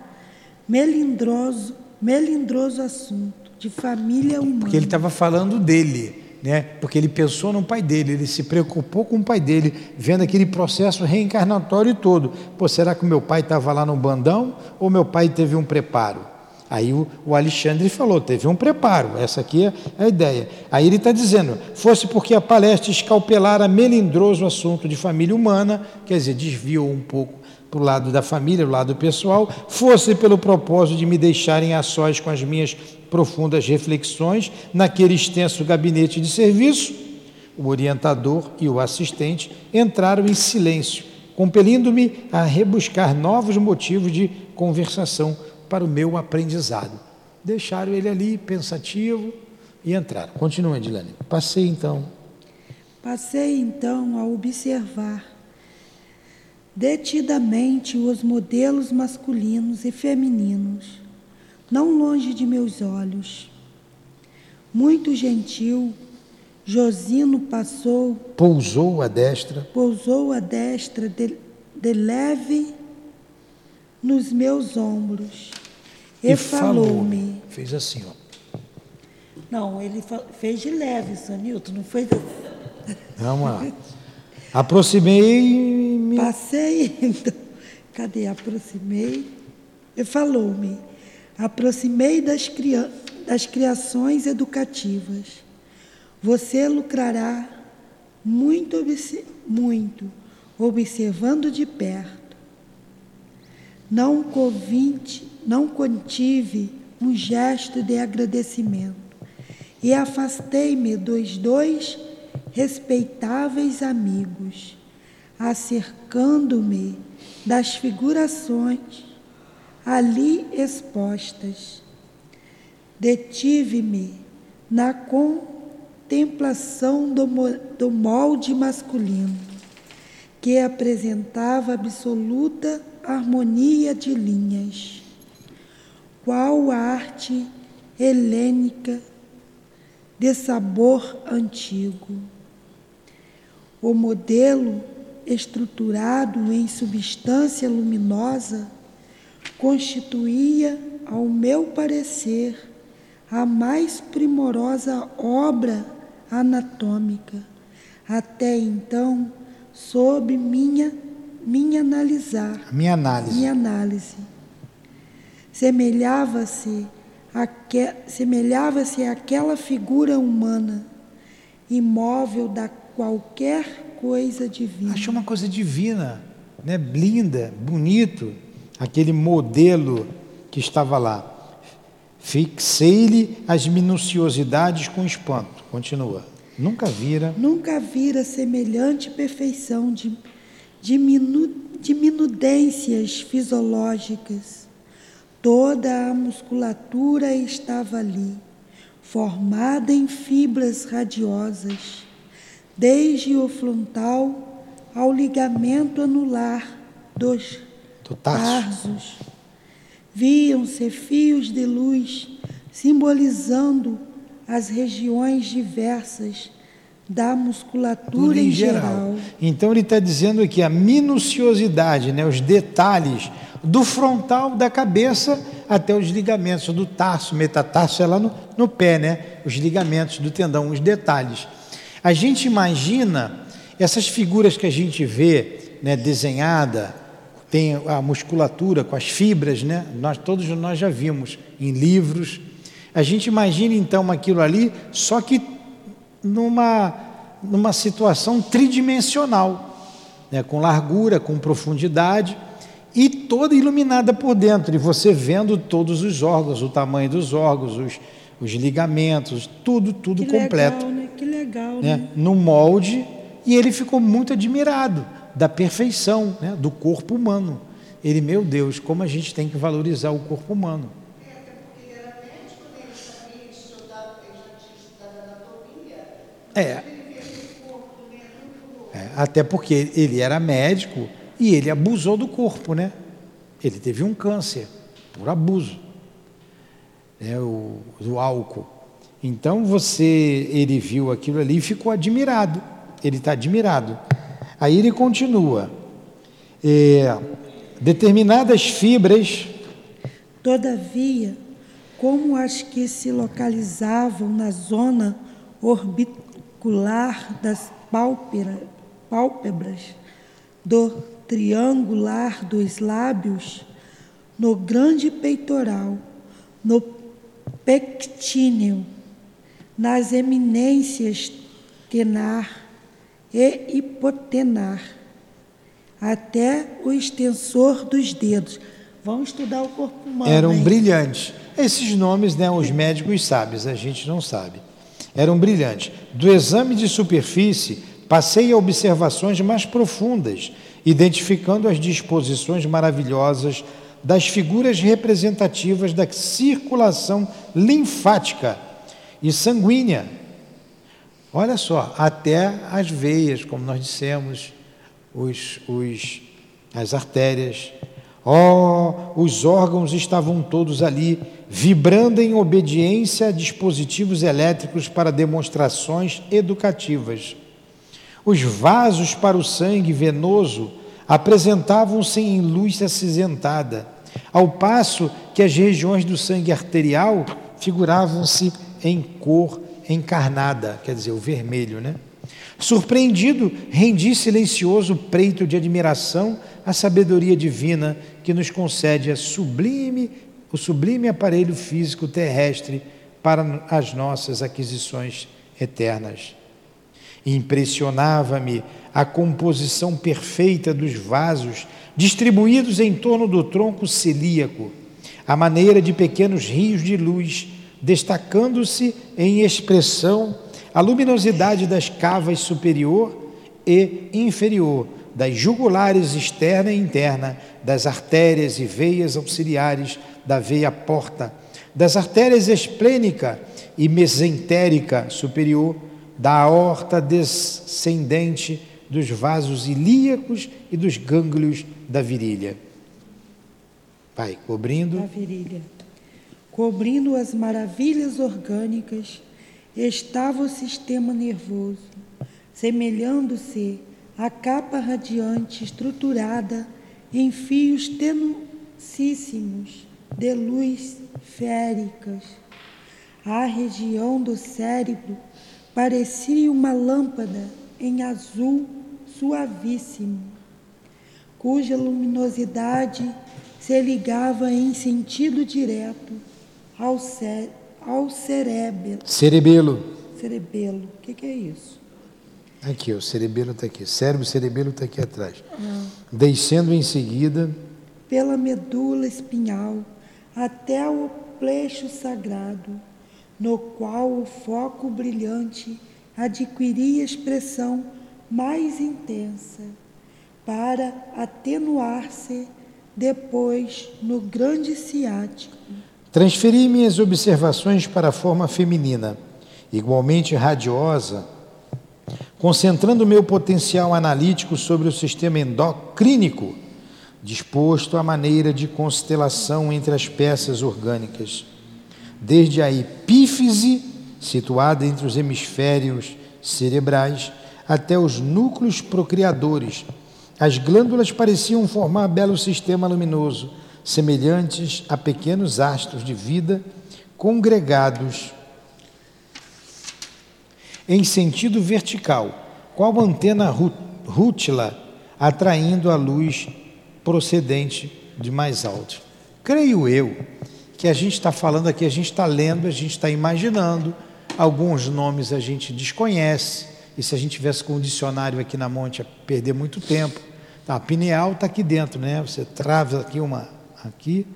melindroso, melindroso assunto de família humana. Porque ele estava falando dele, né? Porque ele pensou no pai dele, ele se preocupou com o pai dele, vendo aquele processo reencarnatório todo. Pô, será que meu pai estava lá no bandão ou meu pai teve um preparo? Aí o, o Alexandre falou, teve um preparo, essa aqui é a ideia. Aí ele está dizendo, fosse porque a palestra escalpelara melindroso assunto de família humana, quer dizer, desviou um pouco para o lado da família, o lado pessoal, fosse pelo propósito de me deixarem a sós com as minhas profundas reflexões naquele extenso gabinete de serviço, o orientador e o assistente entraram em silêncio, compelindo-me a rebuscar novos motivos de conversação para o meu aprendizado. Deixaram ele ali pensativo e entraram. Continua, Edilane. Passei então. Passei então a observar detidamente os modelos masculinos e femininos, não longe de meus olhos. Muito gentil, Josino passou, Pousou a destra pousou a destra de, de leve nos meus ombros e, falou-me. Fez assim, ó. Não, ele fez de leve, Sonilton, não foi. Vamos lá. Passei, [LAUGHS] então, cadê? Aproximei falou-me. Aproximei das crianças, das criações educativas. Você lucrará muito, muito observando de perto. Não, convinte, não contive um gesto de agradecimento e afastei-me dos dois respeitáveis amigos, acercando-me das figurações ali expostas. Detive-me na contemplação do, do molde masculino, que apresentava absoluta harmonia de linhas, qual arte helênica de sabor antigo. O modelo estruturado em substância luminosa constituía, ao meu parecer, a mais primorosa obra anatômica até então sob minha minha analisar minha análise. minha análise. Semelhava-se semelhava-se àquela figura humana imóvel da qualquer coisa divina achei uma coisa divina né linda bonito aquele modelo que estava lá. Fixei-lhe as minuciosidades com espanto. Continua. Nunca vira. Nunca vira semelhante perfeição de, de, minu, de minudências fisiológicas. Toda a musculatura estava ali, formada em fibras radiosas, desde o frontal ao ligamento anular dos do Tarso. Tarsos. Viam-se fios de luz simbolizando as regiões diversas da musculatura em geral. geral. Então ele está dizendo aqui a minuciosidade, né, os detalhes do frontal da cabeça até os ligamentos do tarso, metatarso é lá no, no pé, né? Os ligamentos do tendão, os detalhes. A gente imagina essas figuras que a gente vê, né, desenhada tem a musculatura com as fibras, né? Nós todos nós já vimos em livros. A gente imagina então aquilo ali, só que numa numa situação tridimensional, né? Com largura, com profundidade e toda iluminada por dentro, e você vendo todos os órgãos, o tamanho dos órgãos, os, os ligamentos, tudo, tudo que completo. Legal, né? Que legal, né? né? No molde, e ele ficou muito admirado da perfeição né, do corpo humano. Ele, meu Deus, como a gente tem que valorizar o corpo humano. É. é. Até porque ele era médico e ele abusou do corpo, né? Ele teve um câncer por abuso né, o, do álcool. Então você, ele viu aquilo ali e ficou admirado. Ele está admirado. Aí ele continua. É, determinadas fibras. Todavia, como as que se localizavam na zona orbicular das pálpebras, do triangular dos lábios, no grande peitoral, no pectíneo, nas eminências tenar, e hipotenar, até o extensor dos dedos. Vamos estudar o corpo humano. Eram hein? brilhantes. Esses nomes, né, os médicos sabem, a gente não sabe. Eram brilhantes. Do exame de superfície, passei a observações mais profundas, identificando as disposições maravilhosas das figuras representativas da circulação linfática e sanguínea Olha só, até as veias, como nós dissemos, os, os, as artérias. Oh, os órgãos estavam todos ali, vibrando em obediência a dispositivos elétricos para demonstrações educativas. Os vasos para o sangue venoso apresentavam-se em luz acinzentada, ao passo que as regiões do sangue arterial figuravam-se em cor encarnada, quer dizer, o vermelho, né? Surpreendido, rendi silencioso preito de admiração à sabedoria divina que nos concede sublime, o sublime aparelho físico terrestre para as nossas aquisições eternas. Impressionava-me a composição perfeita dos vasos distribuídos em torno do tronco celíaco, a maneira de pequenos rios de luz, destacando-se em expressão a luminosidade das cavas superior e inferior, das jugulares externa e interna, das artérias e veias auxiliares da veia porta, das artérias esplênica e mesentérica superior, da aorta descendente, dos vasos ilíacos e dos gânglios da virilha. Vai, cobrindo. Da virilha. Cobrindo as maravilhas orgânicas, estava o sistema nervoso, semelhando-se à capa radiante estruturada em fios tenucíssimos de luz féricas. A região do cérebro parecia uma lâmpada em azul suavíssimo, cuja luminosidade se ligava em sentido direto ao, cé ao cerebelo. Cerebelo. Cerebelo. O que, que, é isso? Aqui, o cerebelo está aqui. Cérebro, cerebelo está aqui atrás. Ah. Descendo em seguida. Pela medula espinhal até o pleixo sagrado, no qual o foco brilhante adquiria expressão mais intensa, para atenuar-se depois no grande ciático. Transferi minhas observações para a forma feminina, igualmente radiosa, concentrando meu potencial analítico sobre o sistema endocrínico disposto à maneira de constelação entre as peças orgânicas, desde a epífise, situada entre os hemisférios cerebrais, até os núcleos procriadores. As glândulas pareciam formar belo sistema luminoso, semelhantes a pequenos astros de vida congregados em sentido vertical, qual antena rútila atraindo a luz procedente de mais alto. Creio eu que a gente está falando aqui, a gente está lendo, a gente está imaginando, alguns nomes a gente desconhece, e se a gente tivesse com o dicionário aqui na monte, ia perder muito tempo. Tá, a pineal está aqui dentro, né? Você trava aqui uma, aqui,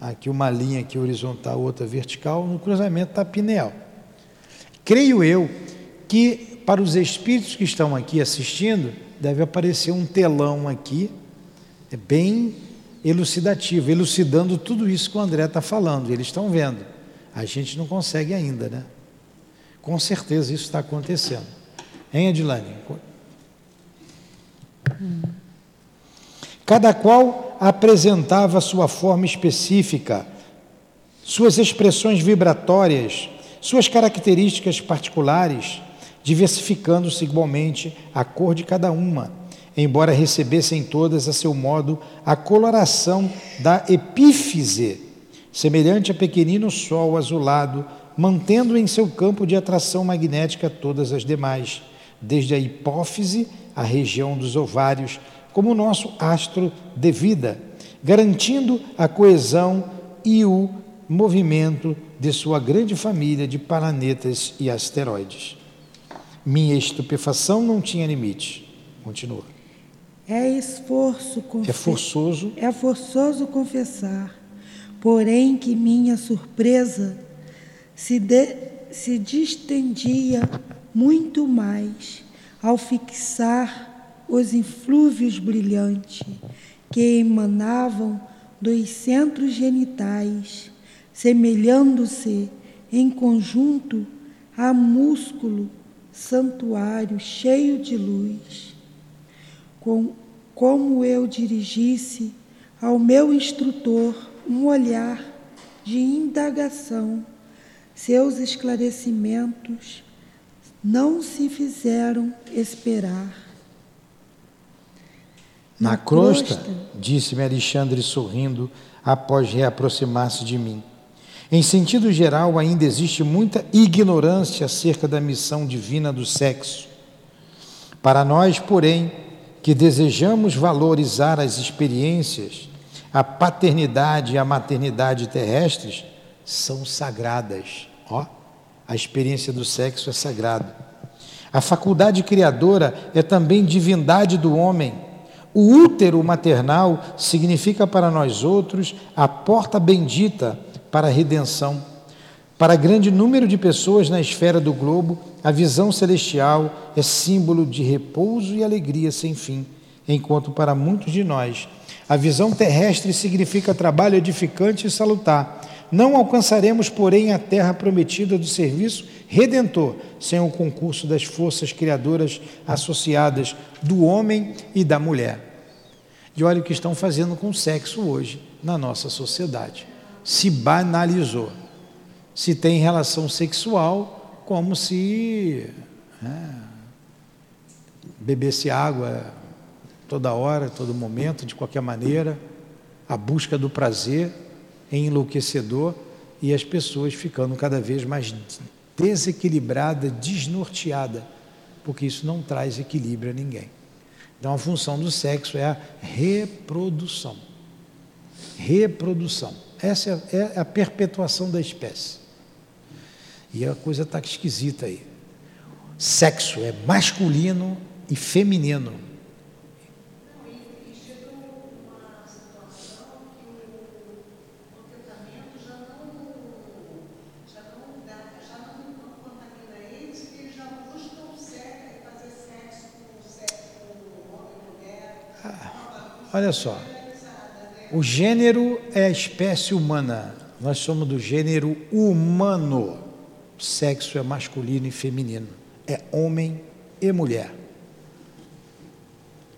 aqui uma linha aqui horizontal, outra vertical, no cruzamento está pineal. Creio eu que para os espíritos que estão aqui assistindo, deve aparecer um telão aqui é bem elucidativo, elucidando tudo isso que o André está falando. Eles estão vendo. A gente não consegue ainda, né? Com certeza isso está acontecendo. Hein, Adilane? Cada qual apresentava sua forma específica, suas expressões vibratórias, suas características particulares, diversificando-se igualmente a cor de cada uma embora recebessem todas a seu modo a coloração da epífise, semelhante a pequenino sol azulado, mantendo em seu campo de atração magnética todas as demais, desde a hipófise à região dos ovários, como o nosso astro de vida, garantindo a coesão e o movimento de sua grande família de planetas e asteroides. Minha estupefação não tinha limite. Continua. É esforço É forçoso. É forçoso confessar, porém que minha surpresa se, de, se distendia muito mais ao fixar os inflúvios brilhantes que emanavam dos centros genitais, semelhando-se em conjunto a músculo santuário cheio de luz. Com como eu dirigisse ao meu instrutor um olhar de indagação, seus esclarecimentos não se fizeram esperar. Na, Na crosta, crosta disse-me Alexandre sorrindo após reaproximar-se de mim. Em sentido geral, ainda existe muita ignorância acerca da missão divina do sexo. Para nós, porém, que desejamos valorizar as experiências, a paternidade e a maternidade terrestres são sagradas. Ó, a experiência do sexo é sagrado. A faculdade criadora é também divindade do homem. O útero maternal significa para nós outros a porta bendita para a redenção. Para grande número de pessoas na esfera do globo, a visão celestial é símbolo de repouso e alegria sem fim, enquanto para muitos de nós a visão terrestre significa trabalho edificante e salutar. Não alcançaremos, porém, a terra prometida do serviço redentor sem o concurso das forças criadoras associadas do homem e da mulher. E olha o que estão fazendo com o sexo hoje na nossa sociedade. Se banalizou. Se tem relação sexual como se é, bebesse água toda hora, todo momento, de qualquer maneira, a busca do prazer enlouquecedor e as pessoas ficando cada vez mais desequilibrada, desnorteada, porque isso não traz equilíbrio a ninguém. Então a função do sexo é a reprodução. Reprodução. Essa é, é a perpetuação da espécie. E a coisa está esquisita aí. Sexo é masculino e feminino. Olha só, o gênero é a espécie humana, nós somos do gênero humano. O sexo é masculino e feminino, é homem e mulher.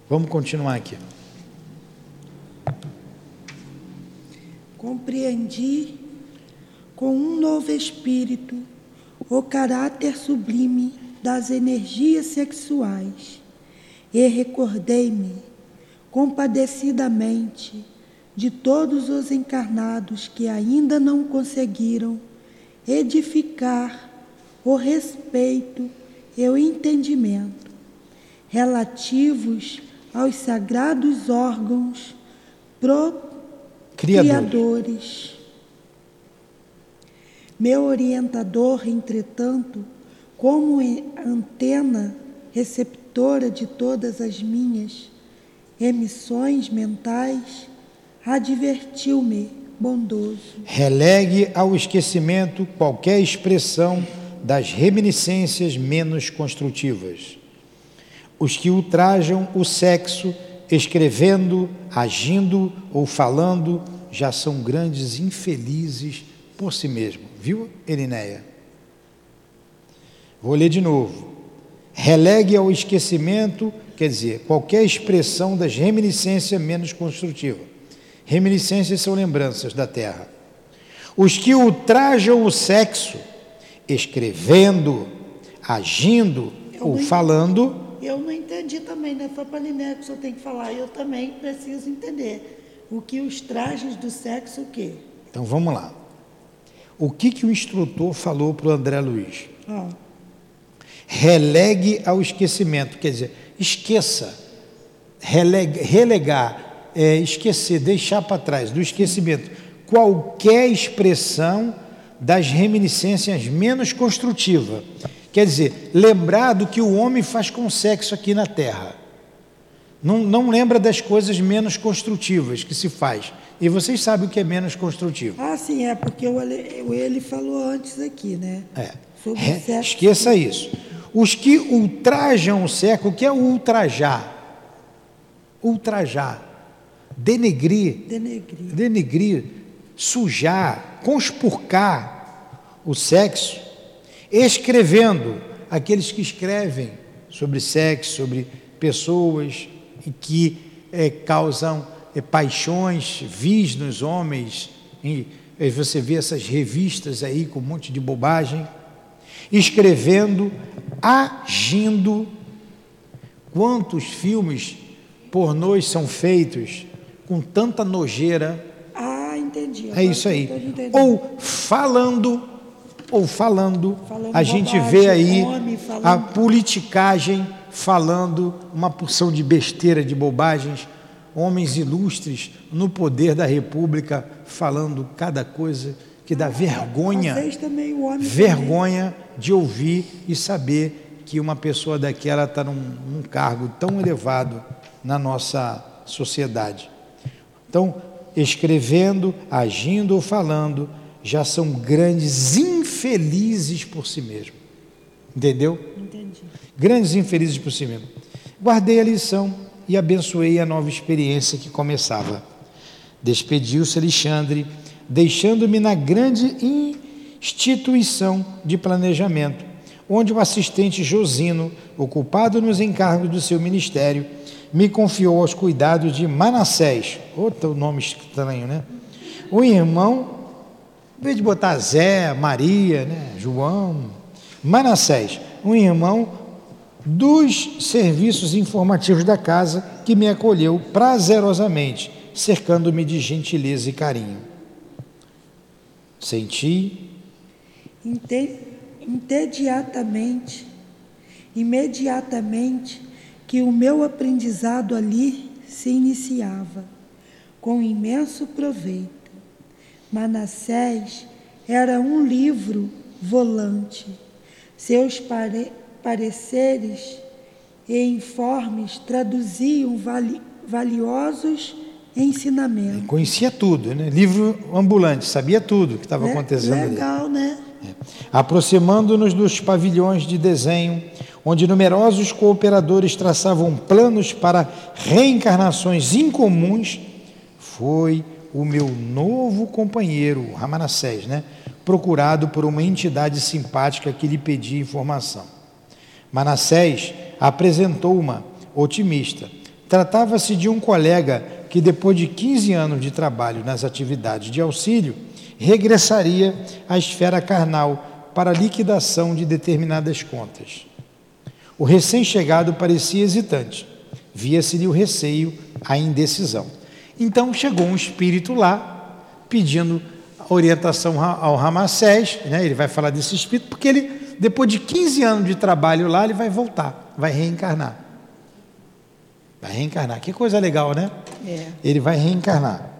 Vamos continuar aqui. Compreendi com um novo espírito o caráter sublime das energias sexuais e recordei-me compadecidamente de todos os encarnados que ainda não conseguiram edificar o respeito e o entendimento relativos aos sagrados órgãos procriadores. Meu orientador, entretanto, como antena receptora de todas as minhas emissões mentais, advertiu-me, bondoso. Relegue ao esquecimento qualquer expressão das reminiscências menos construtivas. Os que ultrajam o sexo, escrevendo, agindo ou falando, já são grandes infelizes por si mesmo. Viu, Erineia? Vou ler de novo. Relegue ao esquecimento quer dizer, qualquer expressão das reminiscências menos construtiva. Reminiscências são lembranças da terra. Os que ultrajam o sexo, escrevendo, agindo eu ou falando. Eu não entendi também, né? Foi para Liné que o senhor tem que falar. Eu também preciso entender. O que os trajes do sexo, o quê? Então vamos lá. O que, que o instrutor falou para o André Luiz? Ah. Relegue ao esquecimento, quer dizer, esqueça, relegar, relegar é, esquecer, deixar para trás, do esquecimento, qualquer expressão das reminiscências menos construtiva. Quer dizer, lembrar do que o homem faz com o sexo aqui na Terra. Não, não lembra das coisas menos construtivas que se faz. E vocês sabem o que é menos construtivo. Ah, sim, é porque ele, ele falou antes aqui, né? É. Esqueça isso. Os que ultrajam o século, o que é ultrajar? Ultrajar, denegrir, denegrir, denegrir. Sujar, conspurcar o sexo, escrevendo, aqueles que escrevem sobre sexo, sobre pessoas e que é, causam é, paixões vis nos homens. E, e você vê essas revistas aí com um monte de bobagem escrevendo, agindo. Quantos filmes pornôs são feitos com tanta nojeira? Ah, entendi. é isso aí. Ou falando, ou falando, falando a gente vê aí a politicagem falando uma porção de besteira, de bobagens, homens ilustres no poder da República falando cada coisa que dá vergonha, também vergonha de ouvir e saber que uma pessoa daquela está num, num cargo tão elevado na nossa sociedade. Então, escrevendo, agindo ou falando, já são grandes infelizes por si mesmo. Entendeu? Entendi. Grandes infelizes por si mesmo. Guardei a lição e abençoei a nova experiência que começava. Despediu-se Alexandre, deixando-me na grande instituição de planejamento, onde o assistente Josino, ocupado nos encargos do seu ministério, me confiou aos cuidados de Manassés, outro nome estranho, né? O irmão, em vez de botar Zé, Maria, né? João, Manassés, um irmão dos serviços informativos da casa que me acolheu prazerosamente, cercando-me de gentileza e carinho. Senti Intediatamente, imediatamente, que o meu aprendizado ali se iniciava, com imenso proveito. Manassés era um livro volante. Seus pare- pareceres e informes traduziam vali- valiosos ensinamentos. Conhecia tudo, né? livro ambulante, sabia tudo que estava Né? acontecendo ali. Legal, né? Aproximando-nos dos pavilhões de desenho, onde numerosos cooperadores traçavam planos para reencarnações incomuns, foi o meu novo companheiro, o Ramanassés, né? procurado por uma entidade simpática que lhe pedia informação. Manassés apresentou uma otimista. Tratava-se de um colega que, depois de 15 anos de trabalho nas atividades de auxílio, regressaria à esfera carnal para liquidação de determinadas contas. O recém-chegado parecia hesitante. Via-se-lhe o receio, a indecisão. Então chegou um espírito lá, pedindo orientação ao Ramassés, né? ele vai falar desse espírito, porque ele, depois de 15 anos de trabalho lá, ele vai voltar, vai reencarnar. Vai reencarnar. Que coisa legal, né? É. Ele vai reencarnar.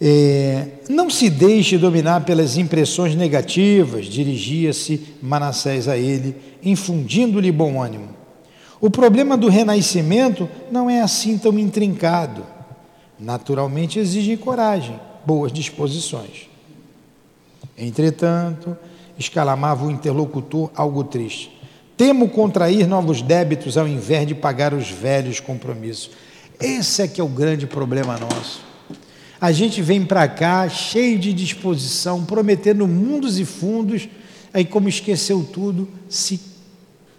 É, não se deixe dominar pelas impressões negativas, dirigia-se Manassés a ele, infundindo-lhe bom ânimo. O problema do renascimento não é assim tão intrincado. Naturalmente exige coragem, boas disposições. Entretanto, exclamava o interlocutor algo triste. Temo contrair novos débitos ao invés de pagar os velhos compromissos. Esse é que é o grande problema nosso. A gente vem para cá cheio de disposição, prometendo mundos e fundos, aí como esqueceu tudo, se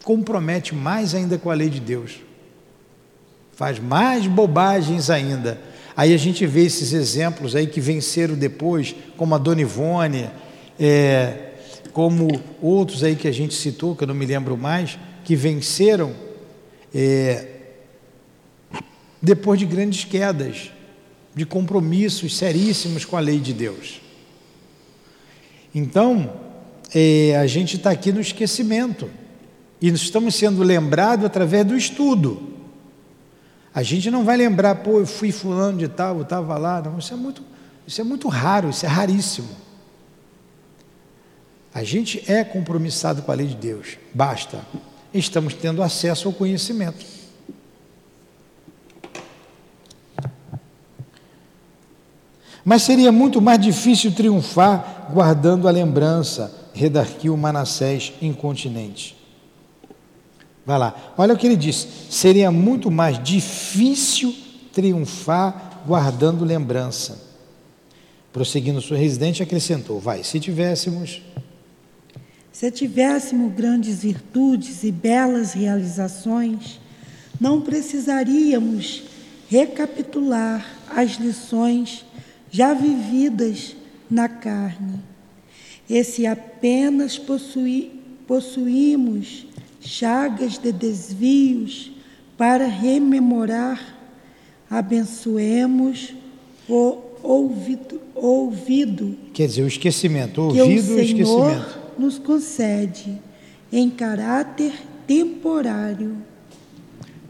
compromete mais ainda com a lei de Deus. Faz mais bobagens ainda. Aí a gente vê esses exemplos aí que venceram depois, como a Dona Ivone, é, como outros aí que a gente citou, que eu não me lembro mais, que venceram é, depois de grandes quedas, de compromissos seríssimos com a lei de Deus. Então, é, a gente está aqui no esquecimento e estamos sendo lembrados através do estudo. A gente não vai lembrar, pô, eu fui fulano de tal, eu estava lá. Não, isso é muito, isso é muito raro, isso é raríssimo. A gente é compromissado com a lei de Deus, basta. Estamos tendo acesso ao conhecimento. Mas seria muito mais difícil triunfar guardando a lembrança, redarquiu Manassés incontinente. Vai lá, olha o que ele disse: seria muito mais difícil triunfar guardando lembrança. Prosseguindo sua residente, acrescentou: vai, se tivéssemos. Se tivéssemos grandes virtudes e belas realizações, não precisaríamos recapitular as lições já vividas na carne. E se apenas possui, possuímos chagas de desvios para rememorar, abençoemos o ouvido, ouvido Quer dizer, o esquecimento, ouvido o e o esquecimento. Nos concede em caráter temporário.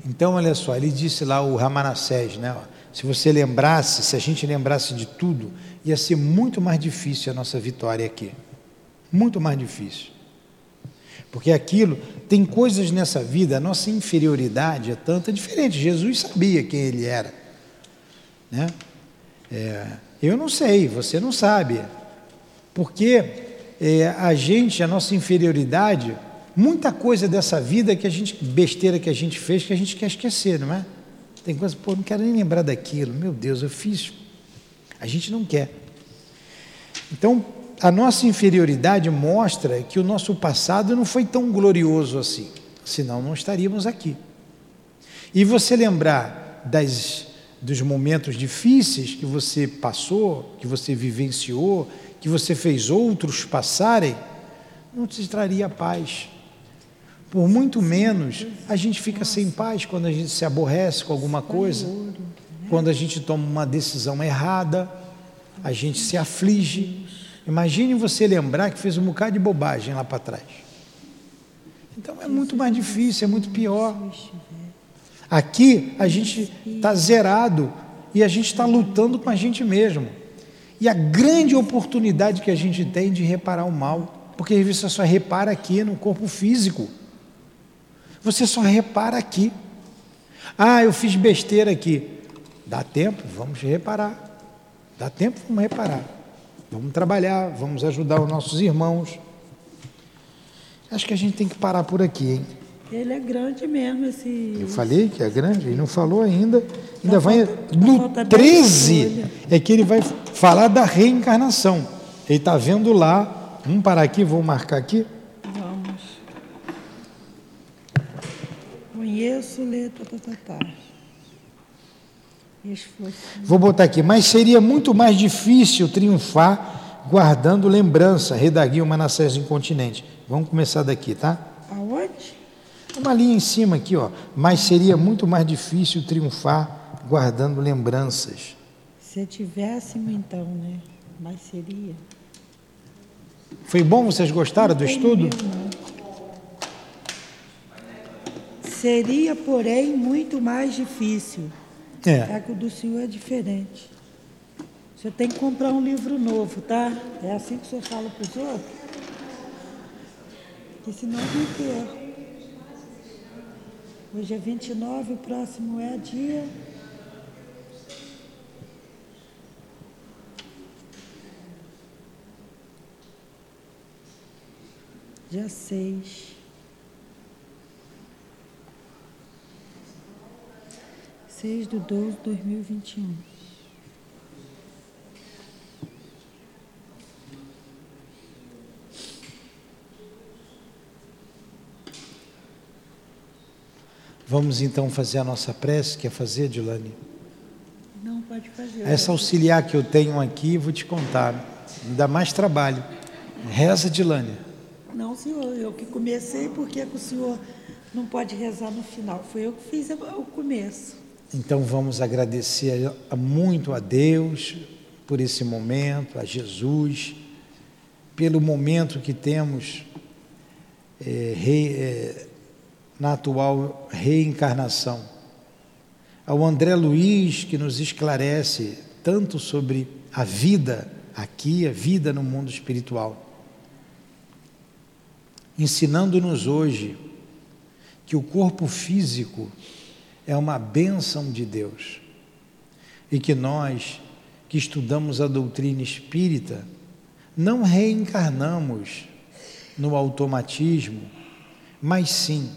Então, olha só, ele disse lá o Ramanassés, né? Se você lembrasse, se a gente lembrasse de tudo, ia ser muito mais difícil a nossa vitória aqui. Muito mais difícil. Porque aquilo, tem coisas nessa vida, a nossa inferioridade é tanta diferente. Jesus sabia quem ele era. Né? É, eu não sei, você não sabe. Porque é, a gente, a nossa inferioridade, muita coisa dessa vida que a gente, besteira que a gente fez, que a gente quer esquecer, não é? Tem coisa, pô, não quero nem lembrar daquilo, meu Deus, eu fiz. A gente não quer. Então, a nossa inferioridade mostra que o nosso passado não foi tão glorioso assim, senão não estaríamos aqui. E você lembrar das, dos momentos difíceis que você passou, que você vivenciou, que você fez outros passarem, não te traria paz. Por muito menos, a gente fica sem paz quando a gente se aborrece com alguma coisa, quando a gente toma uma decisão errada, a gente se aflige. Imagine você lembrar que fez um bocado de bobagem lá para trás. Então é muito mais difícil, é muito pior. Aqui a gente está zerado e a gente está lutando com a gente mesmo. E a grande oportunidade que a gente tem de reparar o mal, porque você só repara aqui no corpo físico. Você só repara aqui. Ah, eu fiz besteira aqui. Dá tempo, vamos reparar. Dá tempo, vamos reparar. Vamos trabalhar, vamos ajudar os nossos irmãos. Acho que a gente tem que parar por aqui, hein? Ele é grande mesmo, esse. Eu falei que é grande, ele não falou ainda. Ainda vai. no 13 é que ele vai falar da reencarnação. Ele está vendo lá. Vamos parar aqui, vou marcar aqui. Vamos. Conheço, letra, tá, tá, tá. Vou botar aqui, mas seria muito mais difícil triunfar guardando lembrança, redaguiu Manassés incontinente. Vamos começar daqui, tá? Aonde? Uma linha em cima aqui, ó. Mas seria muito mais difícil triunfar guardando lembranças. Se tivéssemos então, né? Mas seria. Foi bom? Vocês gostaram do estudo? Seria, porém, muito mais difícil é. é que o do senhor é diferente. Você tem que comprar um livro novo, tá? É assim que você fala para os outros? Porque senão não ter. Hoje é 29, o próximo é dia. Dia 6. 6 de 12 de 2021. Vamos então fazer a nossa prece, quer fazer, Dilane? Não, pode fazer. Essa auxiliar que eu tenho aqui, vou te contar, me dá mais trabalho. Reza, Dilane. Não, senhor, eu que comecei, porque o senhor não pode rezar no final? Foi eu que fiz o começo. Então vamos agradecer muito a Deus por esse momento, a Jesus, pelo momento que temos é, re, é, na atual reencarnação. Ao André Luiz, que nos esclarece tanto sobre a vida aqui, a vida no mundo espiritual, ensinando-nos hoje que o corpo físico é uma bênção de Deus. E que nós, que estudamos a doutrina espírita, não reencarnamos no automatismo, mas sim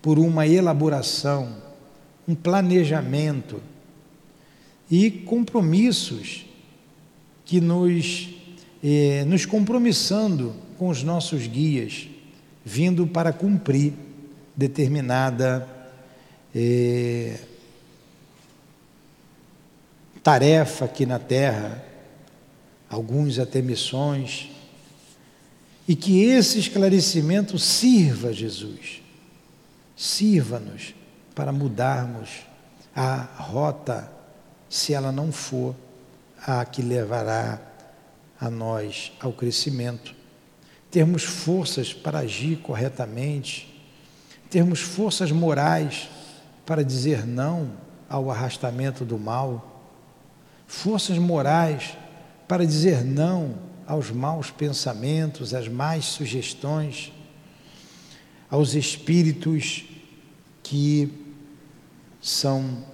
por uma elaboração, um planejamento e compromissos que nos, eh, nos compromissando com os nossos guias, vindo para cumprir determinada é, tarefa aqui na terra, alguns até missões, e que esse esclarecimento sirva Jesus, sirva-nos para mudarmos a rota, se ela não for a que levará a nós ao crescimento, termos forças para agir corretamente, termos forças morais para dizer não ao arrastamento do mal, forças morais para dizer não aos maus pensamentos, às más sugestões, aos espíritos que são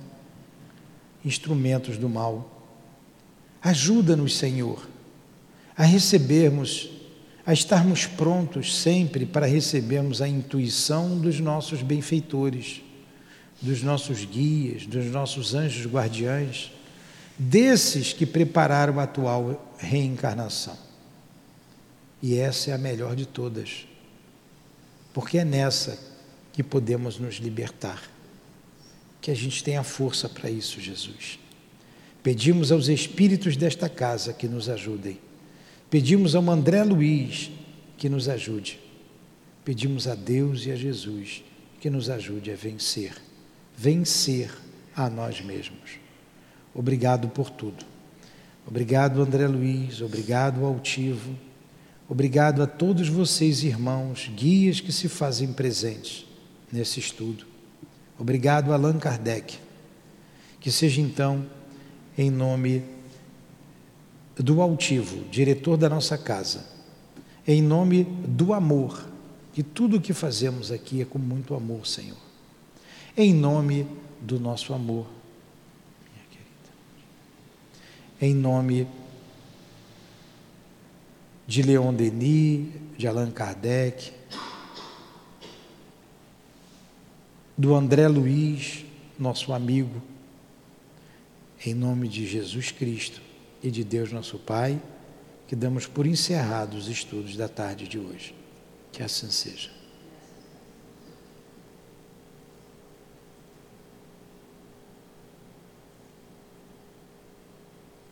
instrumentos do mal. Ajuda-nos, Senhor, a recebermos, a estarmos prontos sempre para recebermos a intuição dos nossos benfeitores, dos nossos guias, dos nossos anjos guardiães, desses que prepararam a atual reencarnação. E essa é a melhor de todas, porque é nessa que podemos nos libertar. Que a gente tenha força para isso, Jesus. Pedimos aos espíritos desta casa que nos ajudem. Pedimos ao André Luiz que nos ajude. Pedimos a Deus e a Jesus que nos ajude a vencer. Vencer a nós mesmos. Obrigado por tudo. Obrigado, André Luiz. Obrigado, Altivo. Obrigado a todos vocês, irmãos, guias que se fazem presentes nesse estudo. Obrigado, Allan Kardec. Que seja então, em nome do Altivo, diretor da nossa casa, em nome do amor, que tudo o que fazemos aqui é com muito amor, Senhor. Em nome do nosso amor, minha querida. Em nome de Leon Denis, de Allan Kardec, do André Luiz, nosso amigo, em nome de Jesus Cristo e de Deus nosso Pai, que damos por encerrados os estudos da tarde de hoje. Que assim seja.